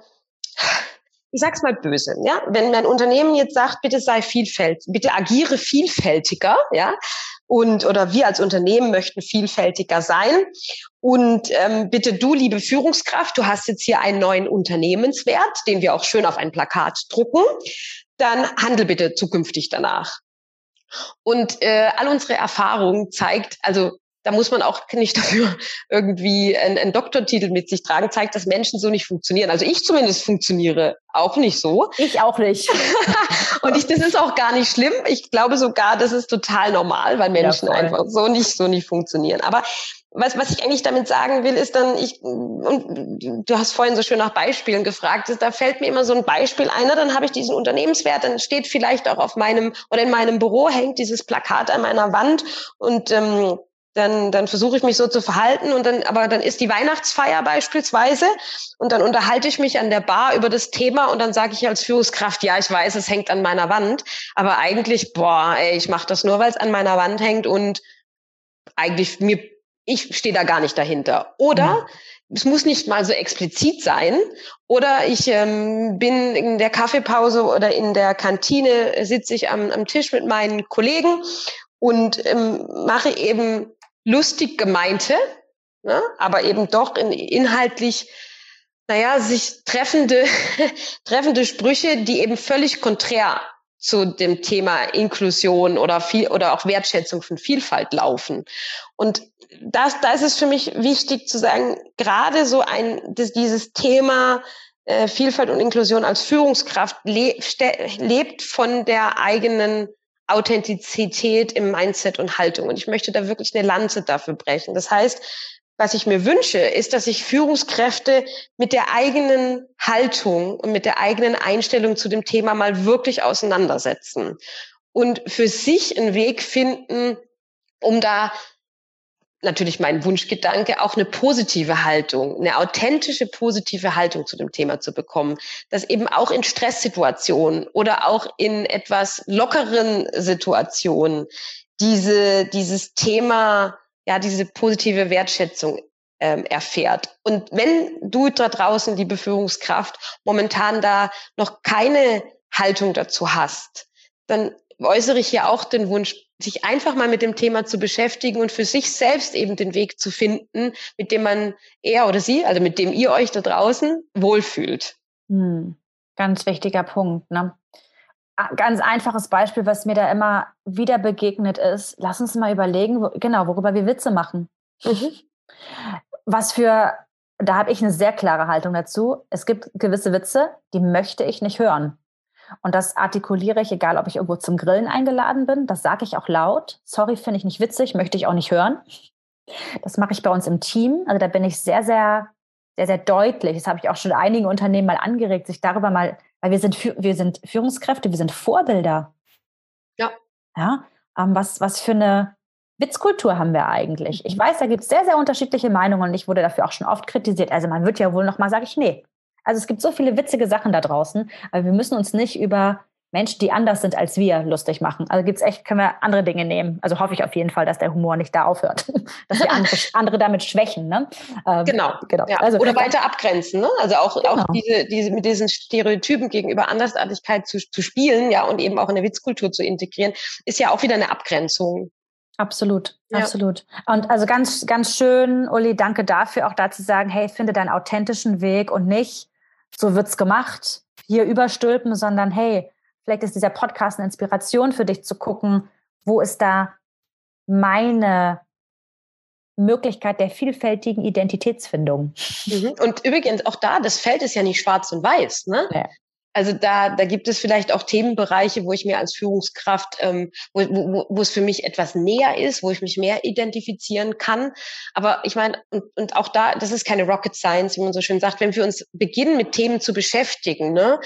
ich sag's mal böse, ja, wenn mein Unternehmen jetzt sagt, bitte sei vielfältig, bitte agiere vielfältiger, ja, und oder wir als Unternehmen möchten vielfältiger sein. Und ähm, bitte du, liebe Führungskraft, du hast jetzt hier einen neuen Unternehmenswert, den wir auch schön auf ein Plakat drucken. Dann handel bitte zukünftig danach. Und äh, all unsere Erfahrung zeigt, also da muss man auch nicht dafür irgendwie einen, einen Doktortitel mit sich tragen, zeigt, dass Menschen so nicht funktionieren. Also ich zumindest funktioniere auch nicht so. Ich auch nicht. und ich, das ist auch gar nicht schlimm. Ich glaube sogar, das ist total normal, weil Menschen ja, einfach so nicht, so nicht funktionieren. Aber was, was ich eigentlich damit sagen will, ist dann, ich, und du hast vorhin so schön nach Beispielen gefragt, da fällt mir immer so ein Beispiel ein, dann habe ich diesen Unternehmenswert, dann steht vielleicht auch auf meinem oder in meinem Büro hängt dieses Plakat an meiner Wand und ähm, dann, dann versuche ich mich so zu verhalten und dann, aber dann ist die Weihnachtsfeier beispielsweise und dann unterhalte ich mich an der Bar über das Thema und dann sage ich als Führungskraft, ja, ich weiß, es hängt an meiner Wand, aber eigentlich, boah, ey, ich mache das nur, weil es an meiner Wand hängt und eigentlich mir, ich stehe da gar nicht dahinter. Oder mhm. es muss nicht mal so explizit sein. Oder ich ähm, bin in der Kaffeepause oder in der Kantine, sitze ich am, am Tisch mit meinen Kollegen und ähm, mache eben lustig gemeinte, ne, aber eben doch in, inhaltlich, naja, sich treffende, treffende Sprüche, die eben völlig konträr zu dem Thema Inklusion oder viel oder auch Wertschätzung von Vielfalt laufen. Und das, da ist es für mich wichtig zu sagen, gerade so ein, das, dieses Thema äh, Vielfalt und Inklusion als Führungskraft le lebt von der eigenen Authentizität im Mindset und Haltung. Und ich möchte da wirklich eine Lanze dafür brechen. Das heißt, was ich mir wünsche, ist, dass sich Führungskräfte mit der eigenen Haltung und mit der eigenen Einstellung zu dem Thema mal wirklich auseinandersetzen und für sich einen Weg finden, um da natürlich mein Wunschgedanke, auch eine positive Haltung, eine authentische positive Haltung zu dem Thema zu bekommen. Dass eben auch in Stresssituationen oder auch in etwas lockeren Situationen diese, dieses Thema, ja, diese positive Wertschätzung ähm, erfährt. Und wenn du da draußen, die Beführungskraft, momentan da noch keine Haltung dazu hast, dann äußere ich hier auch den Wunsch, sich einfach mal mit dem Thema zu beschäftigen und für sich selbst eben den Weg zu finden, mit dem man er oder sie, also mit dem ihr euch da draußen wohlfühlt. Hm, ganz wichtiger Punkt. Ne? Ganz einfaches Beispiel, was mir da immer wieder begegnet ist. Lass uns mal überlegen, wo, genau, worüber wir Witze machen. Mhm. Was für, da habe ich eine sehr klare Haltung dazu. Es gibt gewisse Witze, die möchte ich nicht hören. Und das artikuliere ich, egal ob ich irgendwo zum Grillen eingeladen bin. Das sage ich auch laut. Sorry, finde ich nicht witzig, möchte ich auch nicht hören. Das mache ich bei uns im Team. Also da bin ich sehr, sehr, sehr, sehr deutlich. Das habe ich auch schon einigen Unternehmen mal angeregt, sich darüber mal, weil wir sind, wir sind Führungskräfte, wir sind Vorbilder. Ja. Ja. Ähm, was, was für eine Witzkultur haben wir eigentlich? Ich weiß, da gibt es sehr, sehr unterschiedliche Meinungen und ich wurde dafür auch schon oft kritisiert. Also man wird ja wohl noch mal, sage ich, nee, also es gibt so viele witzige Sachen da draußen, aber wir müssen uns nicht über Menschen, die anders sind als wir, lustig machen. Also gibt's echt, können wir andere Dinge nehmen. Also hoffe ich auf jeden Fall, dass der Humor nicht da aufhört, dass wir andere, andere damit schwächen. Ne? Ähm, genau, genau. Ja. Also, Oder weiter abgrenzen. Ne? Also auch, genau. auch diese, diese, mit diesen Stereotypen gegenüber Andersartigkeit zu, zu spielen, ja, und eben auch in der Witzkultur zu integrieren, ist ja auch wieder eine Abgrenzung. Absolut, ja. absolut. Und also ganz, ganz schön, Uli, danke dafür, auch da zu sagen, hey, finde deinen authentischen Weg und nicht, so wird's gemacht, hier überstülpen, sondern hey, vielleicht ist dieser Podcast eine Inspiration für dich zu gucken, wo ist da meine Möglichkeit der vielfältigen Identitätsfindung. Mhm. Und übrigens auch da, das Feld ist ja nicht schwarz und weiß. Ne? Ja. Also da, da gibt es vielleicht auch Themenbereiche, wo ich mir als Führungskraft, ähm, wo, wo, wo es für mich etwas näher ist, wo ich mich mehr identifizieren kann. Aber ich meine, und, und auch da, das ist keine Rocket Science, wie man so schön sagt, wenn wir uns beginnen, mit Themen zu beschäftigen, ne,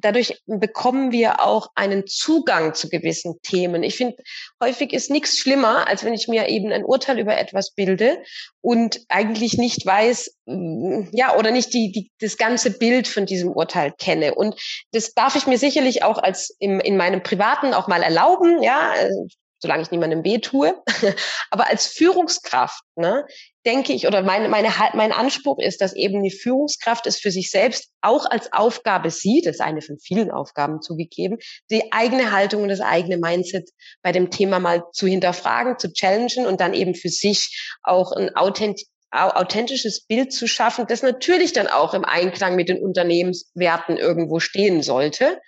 dadurch bekommen wir auch einen Zugang zu gewissen Themen. Ich finde, häufig ist nichts schlimmer, als wenn ich mir eben ein Urteil über etwas bilde und eigentlich nicht weiß, ja, oder nicht die, die, das ganze Bild von diesem Urteil kenne. Und das darf ich mir sicherlich auch als im, in meinem Privaten auch mal erlauben, ja, also, solange ich niemandem weh tue. Aber als Führungskraft, ne, denke ich, oder meine, meine, mein Anspruch ist, dass eben die Führungskraft es für sich selbst auch als Aufgabe sieht, das ist eine von vielen Aufgaben zugegeben, die eigene Haltung und das eigene Mindset bei dem Thema mal zu hinterfragen, zu challengen und dann eben für sich auch ein authentisch authentisches Bild zu schaffen, das natürlich dann auch im Einklang mit den Unternehmenswerten irgendwo stehen sollte.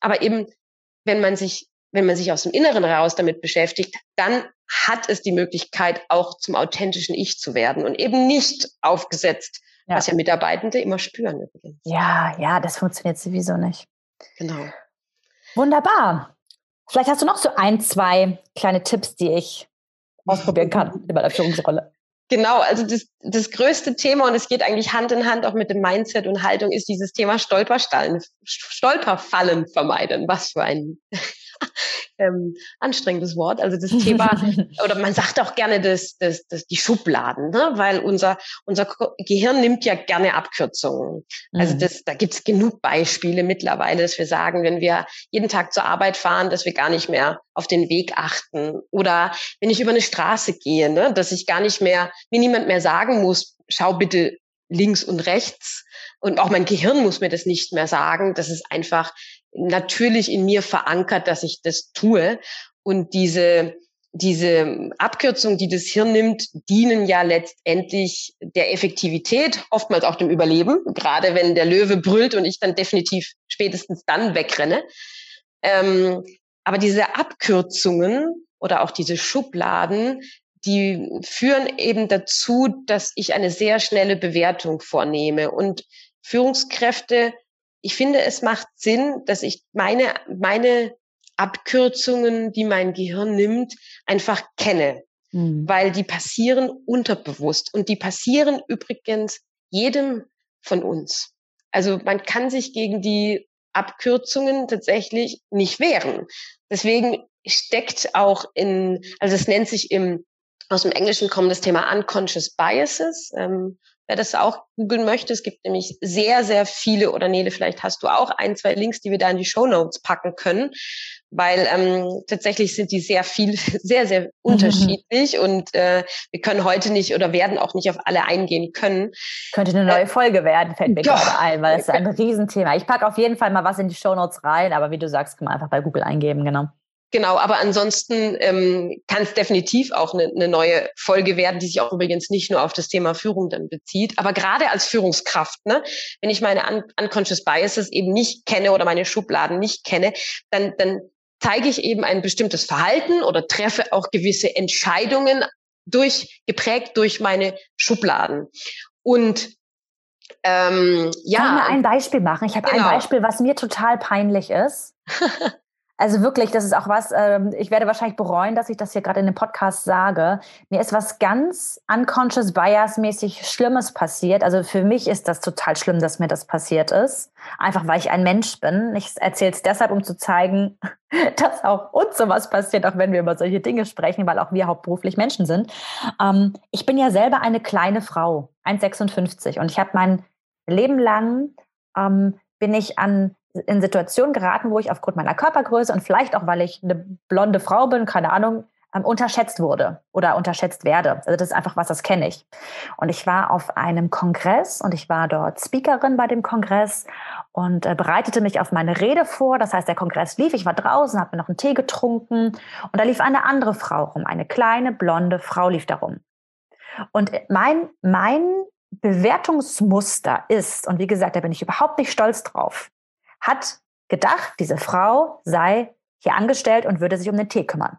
Aber eben, wenn man sich wenn man sich aus dem Inneren raus damit beschäftigt, dann hat es die Möglichkeit, auch zum authentischen Ich zu werden und eben nicht aufgesetzt, ja. was ja Mitarbeitende immer spüren übrigens. Ja, ja, das funktioniert sowieso nicht. Genau. Wunderbar. Vielleicht hast du noch so ein, zwei kleine Tipps, die ich ausprobieren kann in meiner Führungsrolle. Genau, also das, das größte Thema, und es geht eigentlich Hand in Hand auch mit dem Mindset und Haltung, ist dieses Thema Stolperfallen, Stolperfallen vermeiden. Was für ein ähm, anstrengendes Wort. Also das Thema, oder man sagt auch gerne das, das, das die Schubladen, ne? weil unser, unser Gehirn nimmt ja gerne Abkürzungen. Also mhm. das, da gibt's genug Beispiele mittlerweile, dass wir sagen, wenn wir jeden Tag zur Arbeit fahren, dass wir gar nicht mehr auf den Weg achten. Oder wenn ich über eine Straße gehe, ne? dass ich gar nicht mehr, mir niemand mehr sagen muss, schau bitte links und rechts. Und auch mein Gehirn muss mir das nicht mehr sagen. Das ist einfach natürlich in mir verankert, dass ich das tue. Und diese, diese Abkürzung, die das Hirn nimmt, dienen ja letztendlich der Effektivität, oftmals auch dem Überleben, gerade wenn der Löwe brüllt und ich dann definitiv spätestens dann wegrenne. Ähm, aber diese Abkürzungen oder auch diese Schubladen, die führen eben dazu, dass ich eine sehr schnelle Bewertung vornehme. Und Führungskräfte ich finde, es macht Sinn, dass ich meine, meine Abkürzungen, die mein Gehirn nimmt, einfach kenne. Mhm. Weil die passieren unterbewusst und die passieren übrigens jedem von uns. Also man kann sich gegen die Abkürzungen tatsächlich nicht wehren. Deswegen steckt auch in, also es nennt sich im, aus dem Englischen kommt das Thema Unconscious Biases. Ähm, wer das auch googeln möchte. Es gibt nämlich sehr, sehr viele, oder Nele, vielleicht hast du auch ein, zwei Links, die wir da in die Show Notes packen können, weil ähm, tatsächlich sind die sehr viel, sehr, sehr mhm. unterschiedlich und äh, wir können heute nicht oder werden auch nicht auf alle eingehen können. Könnte eine neue äh, Folge werden, fällt mir gerade ein, weil es ist ein Riesenthema. Ich packe auf jeden Fall mal was in die Show Notes rein, aber wie du sagst, kann man einfach bei Google eingeben, genau. Genau, aber ansonsten ähm, kann es definitiv auch eine, eine neue Folge werden, die sich auch übrigens nicht nur auf das Thema Führung dann bezieht. Aber gerade als Führungskraft, ne, wenn ich meine un unconscious biases eben nicht kenne oder meine Schubladen nicht kenne, dann, dann zeige ich eben ein bestimmtes Verhalten oder treffe auch gewisse Entscheidungen durch, geprägt durch meine Schubladen. Und ähm, ja. Kann ich mal ein Beispiel machen? Ich habe genau. ein Beispiel, was mir total peinlich ist. Also wirklich, das ist auch was, ähm, ich werde wahrscheinlich bereuen, dass ich das hier gerade in dem Podcast sage. Mir ist was ganz unconscious bias mäßig Schlimmes passiert. Also für mich ist das total schlimm, dass mir das passiert ist. Einfach weil ich ein Mensch bin. Ich erzähle es deshalb, um zu zeigen, dass auch uns sowas passiert, auch wenn wir über solche Dinge sprechen, weil auch wir hauptberuflich Menschen sind. Ähm, ich bin ja selber eine kleine Frau, 1,56 und ich habe mein Leben lang ähm, bin ich an in Situationen geraten, wo ich aufgrund meiner Körpergröße und vielleicht auch, weil ich eine blonde Frau bin, keine Ahnung, ähm, unterschätzt wurde oder unterschätzt werde. Also das ist einfach was, das kenne ich. Und ich war auf einem Kongress und ich war dort Speakerin bei dem Kongress und äh, bereitete mich auf meine Rede vor. Das heißt, der Kongress lief, ich war draußen, habe mir noch einen Tee getrunken und da lief eine andere Frau rum, eine kleine blonde Frau lief da rum. Und mein, mein Bewertungsmuster ist, und wie gesagt, da bin ich überhaupt nicht stolz drauf, hat gedacht, diese Frau sei hier angestellt und würde sich um den Tee kümmern.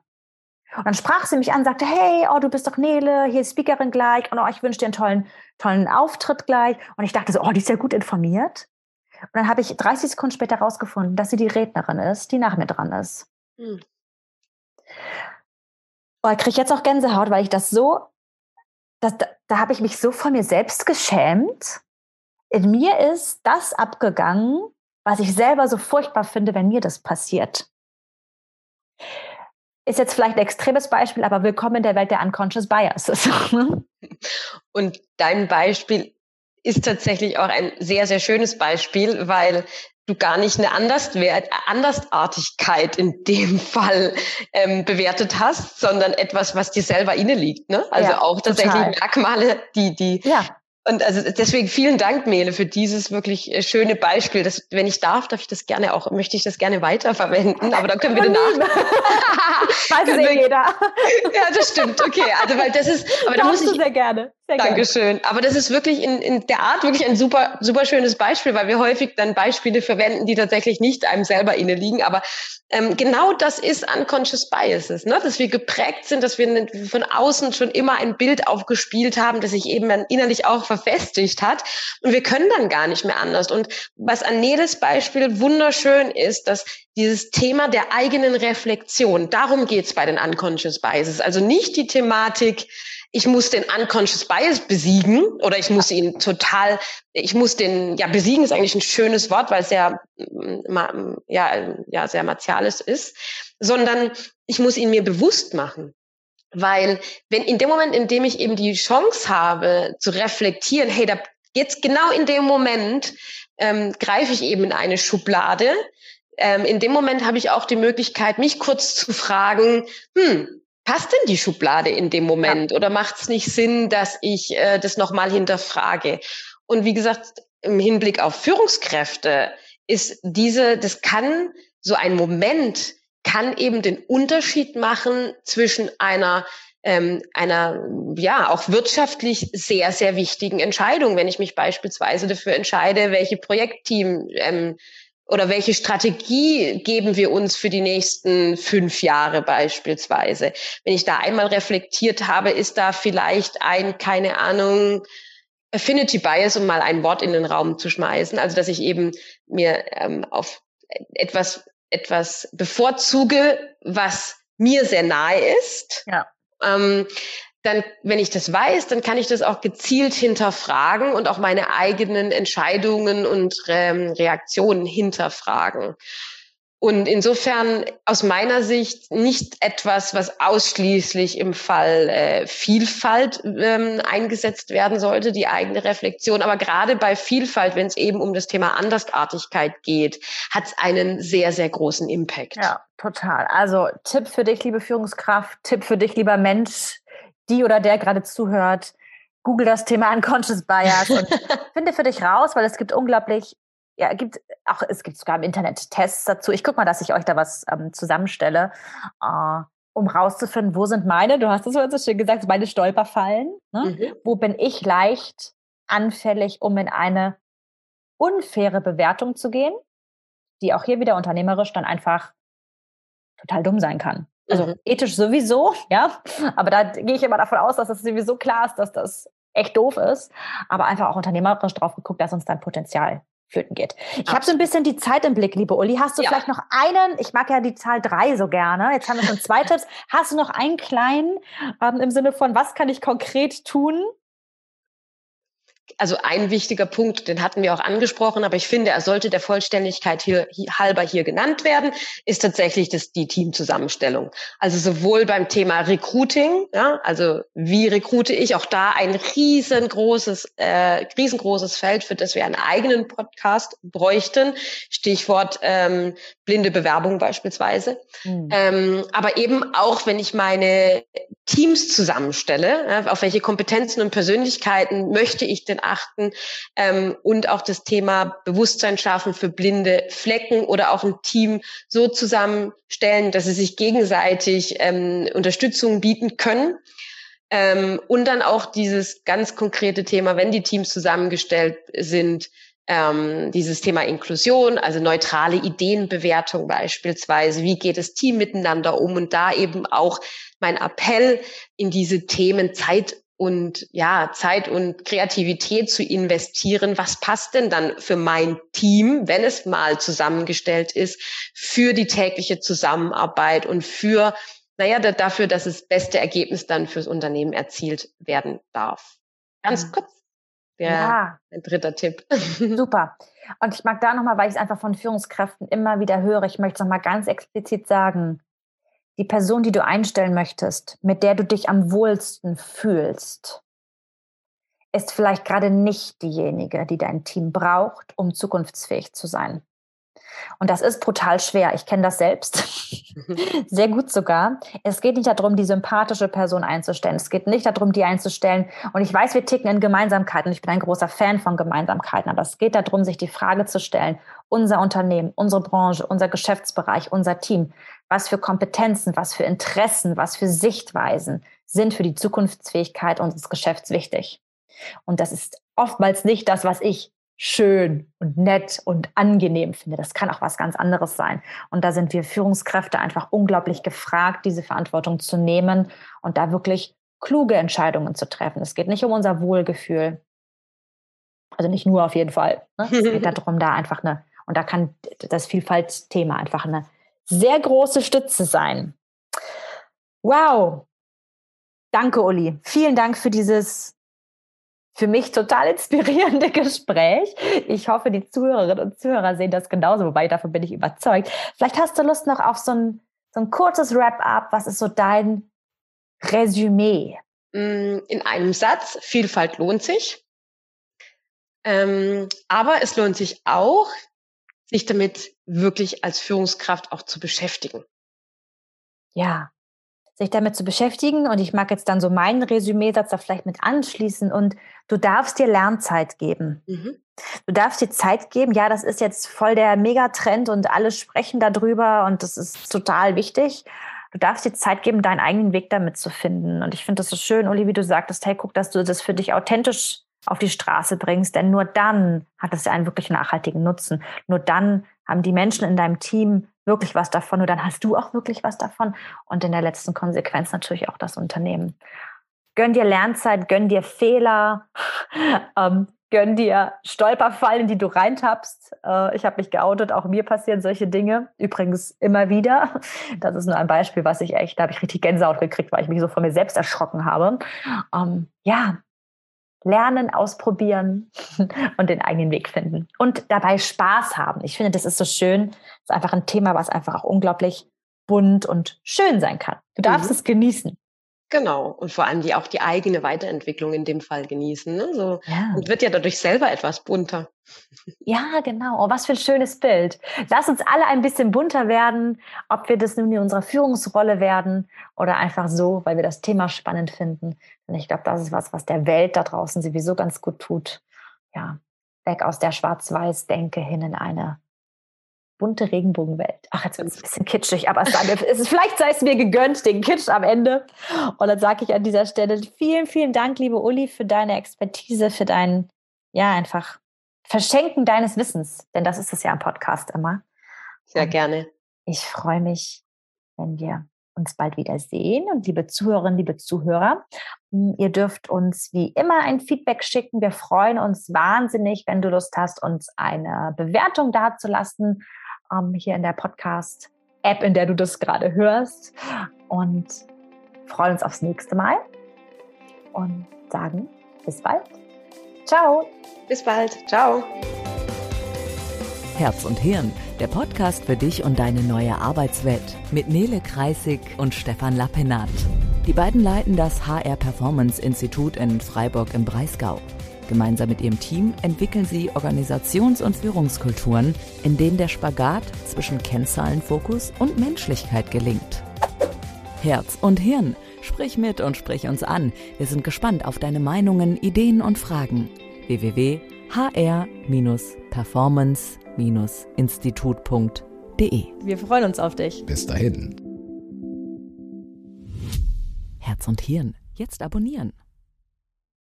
Und dann sprach sie mich an, sagte, hey, oh, du bist doch Nele, hier ist Speakerin gleich und oh, ich wünsche dir einen tollen, tollen Auftritt gleich. Und ich dachte so, oh, die ist ja gut informiert. Und dann habe ich 30 Sekunden später herausgefunden, dass sie die Rednerin ist, die nach mir dran ist. Hm. Oh, ich kriege jetzt auch Gänsehaut, weil ich das so, das, da, da habe ich mich so von mir selbst geschämt. In mir ist das abgegangen, was ich selber so furchtbar finde, wenn mir das passiert. Ist jetzt vielleicht ein extremes Beispiel, aber willkommen in der Welt der Unconscious Biases. Und dein Beispiel ist tatsächlich auch ein sehr, sehr schönes Beispiel, weil du gar nicht eine Anderswert, Andersartigkeit in dem Fall ähm, bewertet hast, sondern etwas, was dir selber inne liegt. Ne? Also ja, auch tatsächlich total. Merkmale, die, die ja. Und also deswegen vielen Dank, Mele, für dieses wirklich äh, schöne Beispiel. Das, wenn ich darf, darf ich das gerne auch, möchte ich das gerne weiterverwenden, aber dann können wir danach. weiß es eh jeder. Ja, das stimmt. Okay, also weil das ist, aber da muss ich sehr gerne. Dankeschön. Aber das ist wirklich in, in der Art wirklich ein super, super schönes Beispiel, weil wir häufig dann Beispiele verwenden, die tatsächlich nicht einem selber inne liegen. Aber ähm, genau das ist unconscious biases, ne? dass wir geprägt sind, dass wir von außen schon immer ein Bild aufgespielt haben, das sich eben innerlich auch verfestigt hat. Und wir können dann gar nicht mehr anders. Und was an Neles Beispiel wunderschön ist, dass dieses Thema der eigenen Reflexion, darum geht's bei den unconscious biases. Also nicht die Thematik, ich muss den unconscious bias besiegen oder ich muss ihn total, ich muss den, ja, besiegen ist eigentlich ein schönes Wort, weil es sehr, mm, ja, ja, sehr martialisch ist, sondern ich muss ihn mir bewusst machen. Weil wenn in dem Moment, in dem ich eben die Chance habe zu reflektieren, hey, da jetzt genau in dem Moment ähm, greife ich eben in eine Schublade. Ähm, in dem Moment habe ich auch die Möglichkeit, mich kurz zu fragen, hm, passt denn die Schublade in dem Moment ja. oder macht es nicht Sinn, dass ich äh, das nochmal hinterfrage? Und wie gesagt, im Hinblick auf Führungskräfte ist diese, das kann so ein Moment, kann eben den Unterschied machen zwischen einer ähm, einer ja auch wirtschaftlich sehr sehr wichtigen Entscheidung, wenn ich mich beispielsweise dafür entscheide, welche Projektteam ähm, oder welche Strategie geben wir uns für die nächsten fünf Jahre beispielsweise? Wenn ich da einmal reflektiert habe, ist da vielleicht ein, keine Ahnung, Affinity Bias, um mal ein Wort in den Raum zu schmeißen. Also, dass ich eben mir ähm, auf etwas, etwas bevorzuge, was mir sehr nahe ist. Ja. Ähm, dann, wenn ich das weiß, dann kann ich das auch gezielt hinterfragen und auch meine eigenen Entscheidungen und ähm, Reaktionen hinterfragen. Und insofern aus meiner Sicht nicht etwas, was ausschließlich im Fall äh, Vielfalt ähm, eingesetzt werden sollte, die eigene Reflexion. Aber gerade bei Vielfalt, wenn es eben um das Thema Andersartigkeit geht, hat es einen sehr, sehr großen Impact. Ja, total. Also Tipp für dich, liebe Führungskraft, Tipp für dich, lieber Mensch, die oder der gerade zuhört, google das Thema Unconscious Bias und finde für dich raus, weil es gibt unglaublich, ja, gibt auch, es gibt sogar im Internet Tests dazu. Ich gucke mal, dass ich euch da was ähm, zusammenstelle, äh, um rauszufinden, wo sind meine, du hast es so schön gesagt, meine Stolperfallen. Ne? Mhm. Wo bin ich leicht anfällig, um in eine unfaire Bewertung zu gehen, die auch hier wieder unternehmerisch dann einfach total dumm sein kann. Also mhm. ethisch sowieso, ja. Aber da gehe ich immer davon aus, dass es sowieso klar ist, dass das echt doof ist. Aber einfach auch unternehmerisch drauf geguckt, dass uns dein Potenzial flöten geht. Ich habe so ein bisschen die Zeit im Blick, liebe Uli. Hast du ja. vielleicht noch einen, ich mag ja die Zahl drei so gerne, jetzt haben wir schon zwei Tipps. Hast du noch einen kleinen ähm, im Sinne von, was kann ich konkret tun, also ein wichtiger Punkt, den hatten wir auch angesprochen, aber ich finde, er sollte der Vollständigkeit hier, halber hier genannt werden, ist tatsächlich das, die Teamzusammenstellung. Also sowohl beim Thema Recruiting, ja, also wie rekrute ich, auch da ein riesengroßes, äh, riesengroßes Feld, für das wir einen eigenen Podcast bräuchten. Stichwort ähm, blinde Bewerbung beispielsweise. Mhm. Ähm, aber eben auch, wenn ich meine Teams zusammenstelle, ja, auf welche Kompetenzen und Persönlichkeiten möchte ich denn achten ähm, und auch das Thema Bewusstsein schaffen für blinde Flecken oder auch ein Team so zusammenstellen, dass sie sich gegenseitig ähm, Unterstützung bieten können. Ähm, und dann auch dieses ganz konkrete Thema, wenn die Teams zusammengestellt sind, ähm, dieses Thema Inklusion, also neutrale Ideenbewertung beispielsweise, wie geht das Team miteinander um? Und da eben auch mein Appell in diese Themen Zeit und ja, Zeit und Kreativität zu investieren. Was passt denn dann für mein Team, wenn es mal zusammengestellt ist, für die tägliche Zusammenarbeit und für, naja, dafür, dass das beste Ergebnis dann fürs Unternehmen erzielt werden darf. Ganz mhm. kurz. Der, ja. ein dritter Tipp. Super. Und ich mag da nochmal, weil ich es einfach von Führungskräften immer wieder höre, ich möchte es nochmal ganz explizit sagen, die Person, die du einstellen möchtest, mit der du dich am wohlsten fühlst, ist vielleicht gerade nicht diejenige, die dein Team braucht, um zukunftsfähig zu sein. Und das ist brutal schwer. Ich kenne das selbst. Sehr gut sogar. Es geht nicht darum, die sympathische Person einzustellen. Es geht nicht darum, die einzustellen. Und ich weiß, wir ticken in Gemeinsamkeiten. Ich bin ein großer Fan von Gemeinsamkeiten. Aber es geht darum, sich die Frage zu stellen, unser Unternehmen, unsere Branche, unser Geschäftsbereich, unser Team, was für Kompetenzen, was für Interessen, was für Sichtweisen sind für die Zukunftsfähigkeit unseres Geschäfts wichtig. Und das ist oftmals nicht das, was ich schön und nett und angenehm finde. Das kann auch was ganz anderes sein. Und da sind wir Führungskräfte einfach unglaublich gefragt, diese Verantwortung zu nehmen und da wirklich kluge Entscheidungen zu treffen. Es geht nicht um unser Wohlgefühl. Also nicht nur auf jeden Fall. Ne? Es geht darum, da einfach eine, und da kann das Vielfaltsthema einfach eine sehr große Stütze sein. Wow. Danke, Uli. Vielen Dank für dieses für mich total inspirierende Gespräch. Ich hoffe, die Zuhörerinnen und Zuhörer sehen das genauso, wobei davon bin ich überzeugt. Vielleicht hast du Lust noch auf so ein, so ein kurzes Wrap-up. Was ist so dein Resümee? Mm, in einem Satz, Vielfalt lohnt sich. Ähm, aber es lohnt sich auch, sich damit wirklich als Führungskraft auch zu beschäftigen. Ja, sich damit zu beschäftigen. Und ich mag jetzt dann so meinen Resümee-Satz da vielleicht mit anschließen. Und du darfst dir Lernzeit geben. Mhm. Du darfst dir Zeit geben. Ja, das ist jetzt voll der Megatrend und alle sprechen darüber und das ist total wichtig. Du darfst dir Zeit geben, deinen eigenen Weg damit zu finden. Und ich finde das so schön, Uli, wie du sagtest, hey, guck, dass du das für dich authentisch auf die Straße bringst, denn nur dann hat es ja einen wirklich nachhaltigen Nutzen. Nur dann haben die Menschen in deinem Team wirklich was davon, nur dann hast du auch wirklich was davon und in der letzten Konsequenz natürlich auch das Unternehmen. Gönn dir Lernzeit, gönn dir Fehler, ähm, gönn dir Stolperfallen, die du reintappst. Äh, ich habe mich geoutet, auch mir passieren solche Dinge. Übrigens immer wieder. Das ist nur ein Beispiel, was ich echt, da habe ich richtig Gänsehaut gekriegt, weil ich mich so von mir selbst erschrocken habe. Ähm, ja, lernen, ausprobieren und den eigenen Weg finden. Und dabei Spaß haben. Ich finde, das ist so schön. Das ist einfach ein Thema, was einfach auch unglaublich bunt und schön sein kann. Du darfst mhm. es genießen. Genau. Und vor allem die auch die eigene Weiterentwicklung in dem Fall genießen. Ne? So, ja. Und wird ja dadurch selber etwas bunter. Ja, genau. Oh, was für ein schönes Bild. Lass uns alle ein bisschen bunter werden, ob wir das nun in unserer Führungsrolle werden oder einfach so, weil wir das Thema spannend finden. Und ich glaube, das ist was, was der Welt da draußen sowieso ganz gut tut. Ja, weg aus der Schwarz-Weiß-Denke hin in eine bunte Regenbogenwelt. Ach, jetzt wird es ein bisschen kitschig, aber es, ist, vielleicht sei es mir gegönnt, den Kitsch am Ende. Und dann sage ich an dieser Stelle vielen, vielen Dank, liebe Uli, für deine Expertise, für dein, ja, einfach Verschenken deines Wissens. Denn das ist es ja im Podcast immer. Sehr Und gerne. Ich freue mich, wenn wir uns bald wieder sehen. Und liebe Zuhörerinnen, liebe Zuhörer, hm, ihr dürft uns wie immer ein Feedback schicken. Wir freuen uns wahnsinnig, wenn du Lust hast, uns eine Bewertung dazulassen ähm, hier in der Podcast-App, in der du das gerade hörst. Und freuen uns aufs nächste Mal und sagen bis bald. Ciao. Bis bald. Ciao. Herz und Hirn, der Podcast für dich und deine neue Arbeitswelt mit Nele Kreisig und Stefan Lappenat. Die beiden leiten das HR Performance Institut in Freiburg im Breisgau. Gemeinsam mit ihrem Team entwickeln sie Organisations- und Führungskulturen, in denen der Spagat zwischen Kennzahlenfokus und Menschlichkeit gelingt. Herz und Hirn, sprich mit und sprich uns an. Wir sind gespannt auf deine Meinungen, Ideen und Fragen. www.hr-performance-institut.de Wir freuen uns auf dich. Bis dahin. Herz und Hirn, jetzt abonnieren.